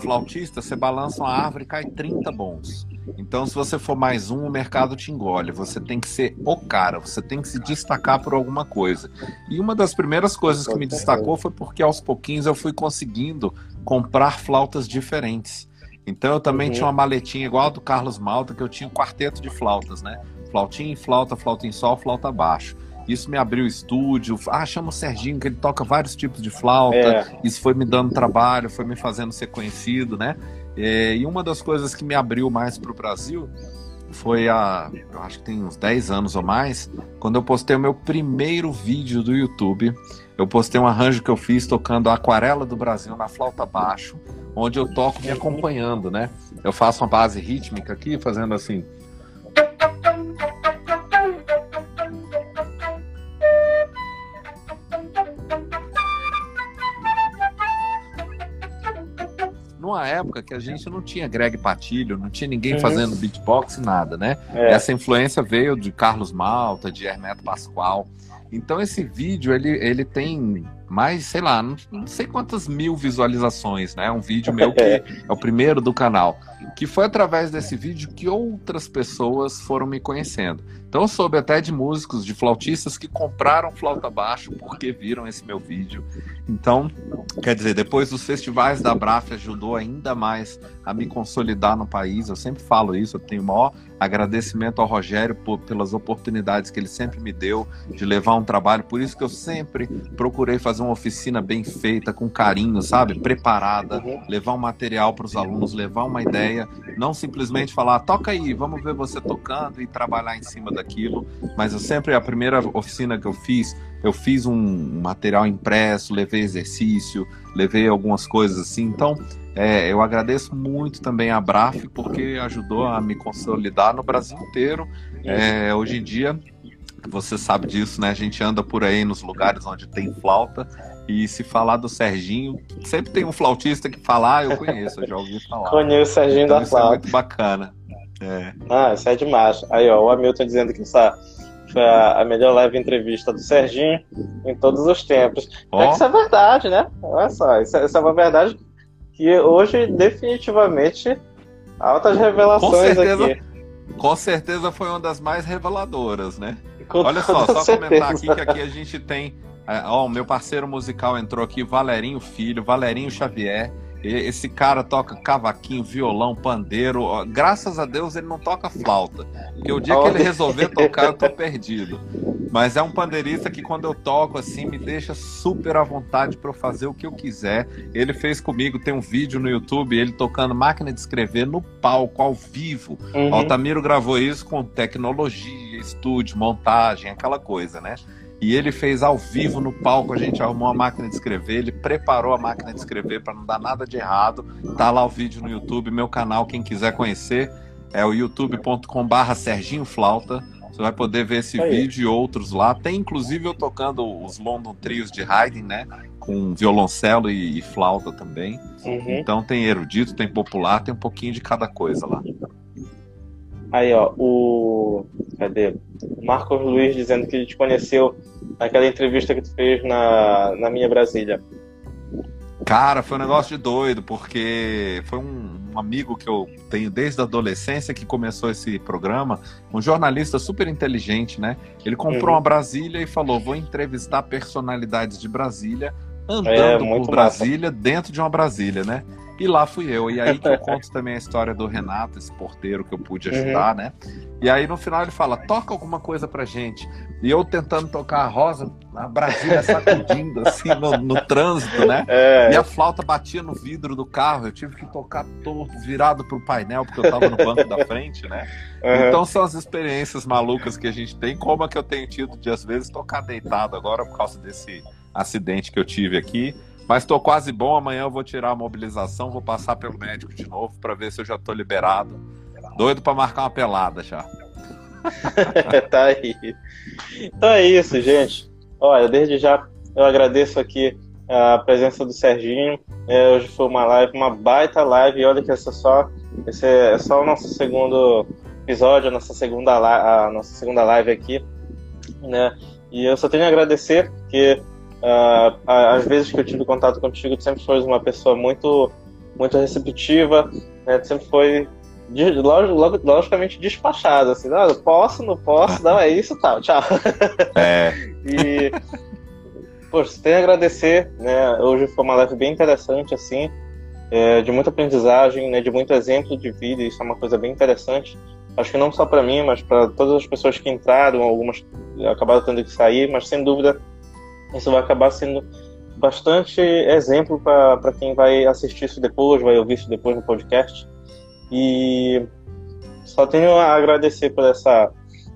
flautista, você balança uma árvore e cai 30 bons. Então, se você for mais um, o mercado te engole. Você tem que ser o cara, você tem que se destacar por alguma coisa. E uma das primeiras coisas que me destacou foi porque aos pouquinhos eu fui conseguindo comprar flautas diferentes. Então eu também uhum. tinha uma maletinha igual a do Carlos Malta, que eu tinha um quarteto de flautas, né? Flautinha e flauta, flauta em sol, flauta baixo. Isso me abriu o estúdio. Ah, chama o Serginho, que ele toca vários tipos de flauta. É. Isso foi me dando trabalho, foi me fazendo ser conhecido, né? É, e uma das coisas que me abriu mais para o Brasil foi há, acho que tem uns 10 anos ou mais, quando eu postei o meu primeiro vídeo do YouTube. Eu postei um arranjo que eu fiz tocando a Aquarela do Brasil na flauta baixo, onde eu toco me acompanhando, né? Eu faço uma base rítmica aqui, fazendo assim. Numa época que a gente não tinha Greg Patilho, não tinha ninguém uhum. fazendo beatbox, nada, né? É. Essa influência veio de Carlos Malta, de Hermeto Pascoal. Então esse vídeo ele, ele tem mais, sei lá, não, não sei quantas mil visualizações, né? Um vídeo meu que é o primeiro do canal. Que foi através desse vídeo que outras pessoas foram me conhecendo. Então soube até de músicos, de flautistas que compraram flauta baixo porque viram esse meu vídeo. Então, quer dizer, depois dos festivais da Braf ajudou ainda mais a me consolidar no país. Eu sempre falo isso, eu tenho o maior agradecimento ao Rogério por, pelas oportunidades que ele sempre me deu de levar um trabalho. Por isso que eu sempre procurei fazer uma oficina bem feita, com carinho, sabe? Preparada, levar um material para os alunos, levar uma ideia, não simplesmente falar, toca aí, vamos ver você tocando e trabalhar em cima daquilo. Mas eu sempre, a primeira oficina que eu fiz, eu fiz um material impresso, levei exercício, levei algumas coisas assim. Então, é, eu agradeço muito também a Braf, porque ajudou a me consolidar no Brasil inteiro. É, hoje em dia, você sabe disso, né? A gente anda por aí nos lugares onde tem flauta. E se falar do Serginho, sempre tem um flautista que fala, ah, eu conheço, eu já ouvi falar. Conheço o Serginho então, da isso flauta. É muito bacana. É. Ah, isso é demais. Aí, ó, o Hamilton dizendo que essa foi a, melhor live entrevista do Serginho em todos os tempos. Oh. É que isso é verdade, né? Olha só, isso é, isso é uma verdade que hoje definitivamente altas revelações com certeza, aqui. Com certeza foi uma das mais reveladoras, né? Com Olha só, só certeza. comentar aqui que aqui a gente tem. É, ó, o meu parceiro musical entrou aqui, Valerinho Filho, Valerinho Xavier. Esse cara toca cavaquinho, violão, pandeiro. Graças a Deus ele não toca flauta. Porque o dia que ele resolver tocar, eu tô perdido. Mas é um pandeirista que quando eu toco assim me deixa super à vontade para fazer o que eu quiser. Ele fez comigo, tem um vídeo no YouTube, ele tocando máquina de escrever no palco, ao vivo. Uhum. Altamiro gravou isso com tecnologia, estúdio, montagem, aquela coisa, né? E ele fez ao vivo no palco, a gente arrumou a máquina de escrever, ele preparou a máquina de escrever para não dar nada de errado. Tá lá o vídeo no YouTube, meu canal, quem quiser conhecer, é o youtube.com/barra Serginho Flauta. Você vai poder ver esse vídeo e outros lá. Tem inclusive eu tocando os London Trios de Haydn, né? Com violoncelo e, e flauta também. Uhum. Então tem erudito, tem popular, tem um pouquinho de cada coisa lá. Aí, ó, o. Cadê? Marcos Luiz dizendo que ele te conheceu naquela entrevista que tu fez na, na minha Brasília. Cara, foi um negócio de doido, porque foi um, um, amigo que eu tenho desde a adolescência que começou esse programa, um jornalista super inteligente, né? Ele comprou uhum. uma Brasília e falou: vou entrevistar personalidades de Brasília andando é, por Brasília massa. dentro de uma Brasília, né? E lá fui eu. E aí que eu conto também a história do Renato, esse porteiro que eu pude uhum. ajudar, uhum. né? E aí no final ele fala: toca alguma coisa pra gente. E eu tentando tocar a rosa, a Brasília sacudindo assim no, no trânsito, né? É. E a flauta batia no vidro do carro. Eu tive que tocar torto, virado pro painel, porque eu tava no banco da frente, né? Uhum. Então são as experiências malucas que a gente tem, como a que eu tenho tido de às vezes tocar deitado agora por causa desse acidente que eu tive aqui. Mas tô quase bom. Amanhã eu vou tirar a mobilização, vou passar pelo médico de novo para ver se eu já tô liberado. Doido para marcar uma pelada já. tá aí. Então é isso, gente. Olha, desde já eu agradeço aqui a presença do Serginho. É, hoje foi uma live, uma baita live. E olha que essa é só, esse é só o nosso segundo episódio, a nossa segunda, a nossa segunda live aqui. Né? E eu só tenho a agradecer que Uh, às vezes que eu tive contato contigo, tu sempre foi uma pessoa muito, muito receptiva, né? Tu sempre foi logicamente despachado, assim, não, posso, não posso, não, é isso, tal, tchau. É. e, poxa, tem a agradecer, né? Hoje foi uma live bem interessante, assim, é, de muita aprendizagem, né? De muito exemplo de vida, isso é uma coisa bem interessante. Acho que não só para mim, mas para todas as pessoas que entraram, algumas acabaram tendo que sair, mas sem dúvida isso vai acabar sendo bastante exemplo para quem vai assistir isso depois, vai ouvir isso depois no podcast. E só tenho a agradecer por essa,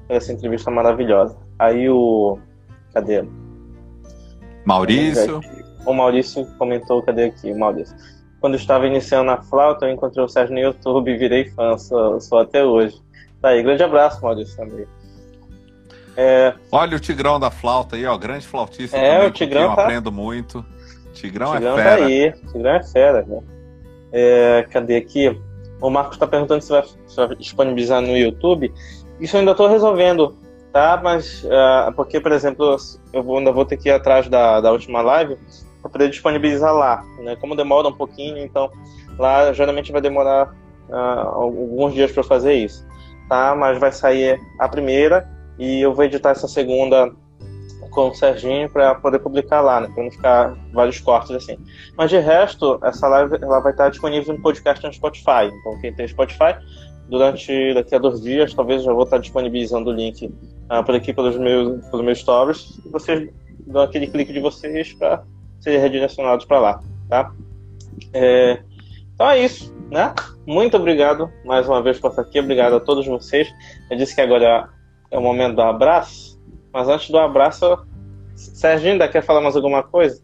por essa entrevista maravilhosa. Aí o. Cadê? Maurício. O Maurício comentou, cadê aqui? O Maurício. Quando estava iniciando a flauta, eu encontrei o Sérgio no YouTube virei fã, sou, sou até hoje. Tá aí, grande abraço, Maurício também. É... Olha o Tigrão da flauta aí, ó, grande flautista. É, também, o Tigrão eu tá... aprendo muito. Tigrão, Tigrão é fera. Tá aí, Tigrão é fera, né? É, cadê aqui? O Marcos está perguntando se vai, se vai, disponibilizar no YouTube. Isso eu ainda estou resolvendo, tá? Mas, uh, porque, por exemplo, eu ainda vou ter que ir atrás da, da última live para poder disponibilizar lá, né? Como demora um pouquinho, então lá geralmente vai demorar uh, alguns dias para fazer isso, tá? Mas vai sair a primeira e eu vou editar essa segunda com o Serginho para poder publicar lá, né? Para não ficar vários cortes assim. Mas de resto, essa live ela vai estar disponível no podcast no Spotify. Então, quem tem Spotify, durante daqui a dois dias, talvez eu já vou estar disponibilizando o link por aqui pelos meus, pelos meus stories. E vocês dão aquele clique de vocês para serem redirecionados para lá, tá? É, então é isso, né? Muito obrigado mais uma vez por estar aqui. Obrigado a todos vocês. Eu disse que agora é o momento do abraço. Mas antes do abraço, Serginho, ainda quer falar mais alguma coisa?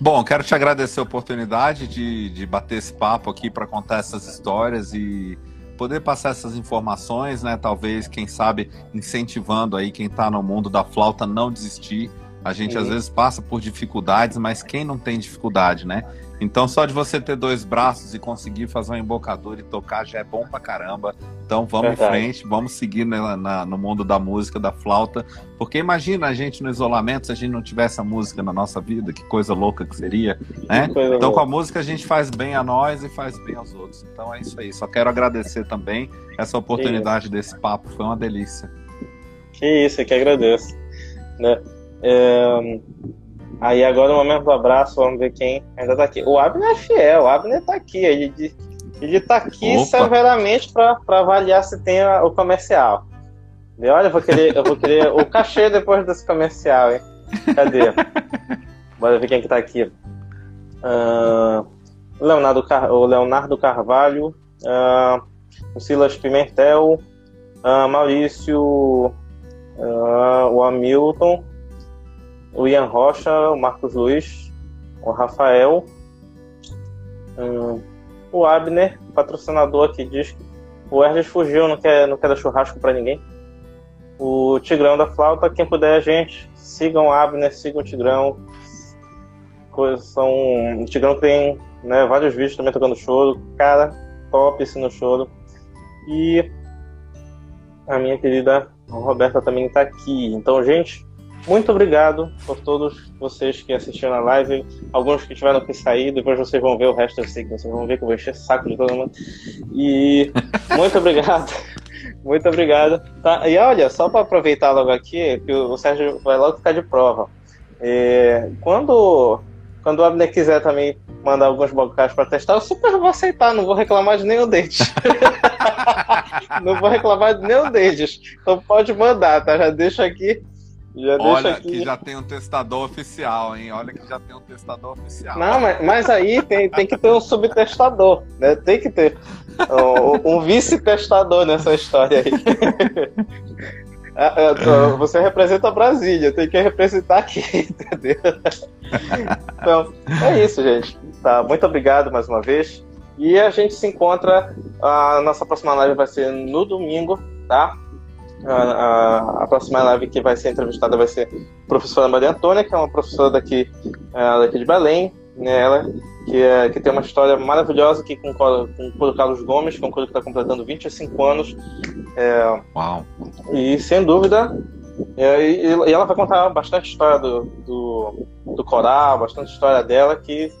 Bom, quero te agradecer a oportunidade de, de bater esse papo aqui para contar essas histórias e poder passar essas informações, né? Talvez, quem sabe, incentivando aí quem está no mundo da flauta não desistir. A gente Sim. às vezes passa por dificuldades, mas quem não tem dificuldade, né? Então, só de você ter dois braços e conseguir fazer um embocador e tocar já é bom pra caramba. Então, vamos Verdade. em frente, vamos seguir na, na, no mundo da música, da flauta. Porque imagina a gente no isolamento se a gente não tivesse a música na nossa vida, que coisa louca que seria, né? Que então, com a música a gente faz bem a nós e faz bem aos outros. Então, é isso aí. Só quero agradecer também essa oportunidade desse papo. Foi uma delícia. Que isso, eu que agradeço. Né? É... Aí agora o momento do abraço, vamos ver quem ainda tá aqui. O Abner é fiel, o Abner tá aqui. Ele, ele tá aqui Opa. severamente para avaliar se tem o comercial. E olha, eu vou querer, eu vou querer o cachê depois desse comercial, hein? Cadê? Bora ver quem que tá aqui. Uh, Leonardo Car... O Leonardo Carvalho, uh, o Silas Pimentel, uh, Maurício, o Hamilton, o Ian Rocha, o Marcos Luiz, o Rafael, um, o Abner, patrocinador aqui, diz que o Erles fugiu, não quer, não quer dar churrasco para ninguém. O Tigrão da Flauta, quem puder, gente, sigam o Abner, sigam o Tigrão. São, o Tigrão tem né, vários vídeos também tocando choro. Cara, top esse no choro. E a minha querida Roberta também está aqui. Então, gente, muito obrigado por todos vocês que assistiram a live, alguns que tiveram que sair, depois vocês vão ver o resto, eu sei que vocês vão ver que eu vou encher saco de todo mundo. E muito obrigado. Muito obrigado. Tá, e olha, só para aproveitar logo aqui, que o Sérgio vai logo ficar de prova. É, quando, quando o Abner quiser também mandar alguns bocais para testar, eu super vou aceitar, não vou reclamar de nenhum deles. não vou reclamar de nenhum deles. Então pode mandar, tá? Já deixo aqui já Olha aqui... que já tem um testador oficial, hein? Olha que já tem um testador oficial. Não, mas, mas aí tem, tem que ter um subtestador, né? Tem que ter um, um vice-testador nessa história aí. Ah, você representa Brasília, tem que representar aqui, entendeu? Então, é isso, gente. Tá, muito obrigado mais uma vez. E a gente se encontra. A nossa próxima live vai ser no domingo, tá? A, a, a, próxima live que vai ser entrevistada vai ser a professora Maria Antônia, que é uma professora daqui, uh, daqui de Belém, né, ela, que, é, que tem uma história maravilhosa aqui com, com o Coro Carlos Gomes, que é um coro que está completando 25 anos. É, Uau! E sem dúvida, é, e, e, ela vai contar bastante história do, do, do coral, bastante história dela, que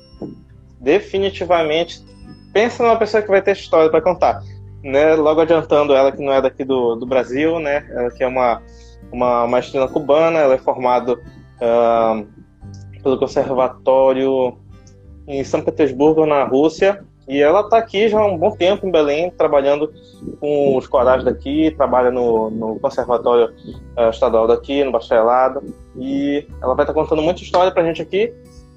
definitivamente pensa numa pessoa que vai ter história para contar né, logo adiantando ela que não é daqui do, do Brasil, né, ela que é uma, uma maestrina cubana, ela é formada uh, pelo conservatório em São Petersburgo, na Rússia, E ela está aqui já há um bom tempo em Belém, trabalhando com os corais daqui, trabalha no, no Conservatório uh, Estadual daqui, no bacharelado. E ela vai estar tá contando muita história para a gente aqui.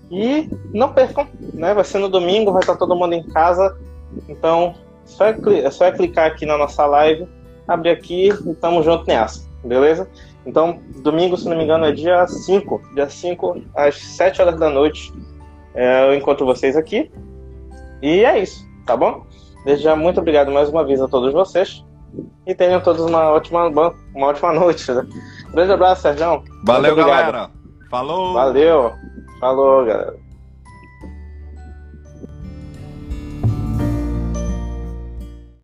E não percam, né? Vai ser no domingo, vai estar todo mundo em casa. Então, só é, é só é clicar aqui na nossa live, abrir aqui e tamo junto nessa, beleza? Então, domingo, se não me engano, é dia 5. Dia 5, às 7 horas da noite, é, eu encontro vocês aqui. E é isso, tá bom? Desde já, muito obrigado mais uma vez a todos vocês. E tenham todos uma ótima, uma ótima noite. Né? Grande abraço, Sérgio. Valeu, galera. Falou. Valeu. Falou, galera.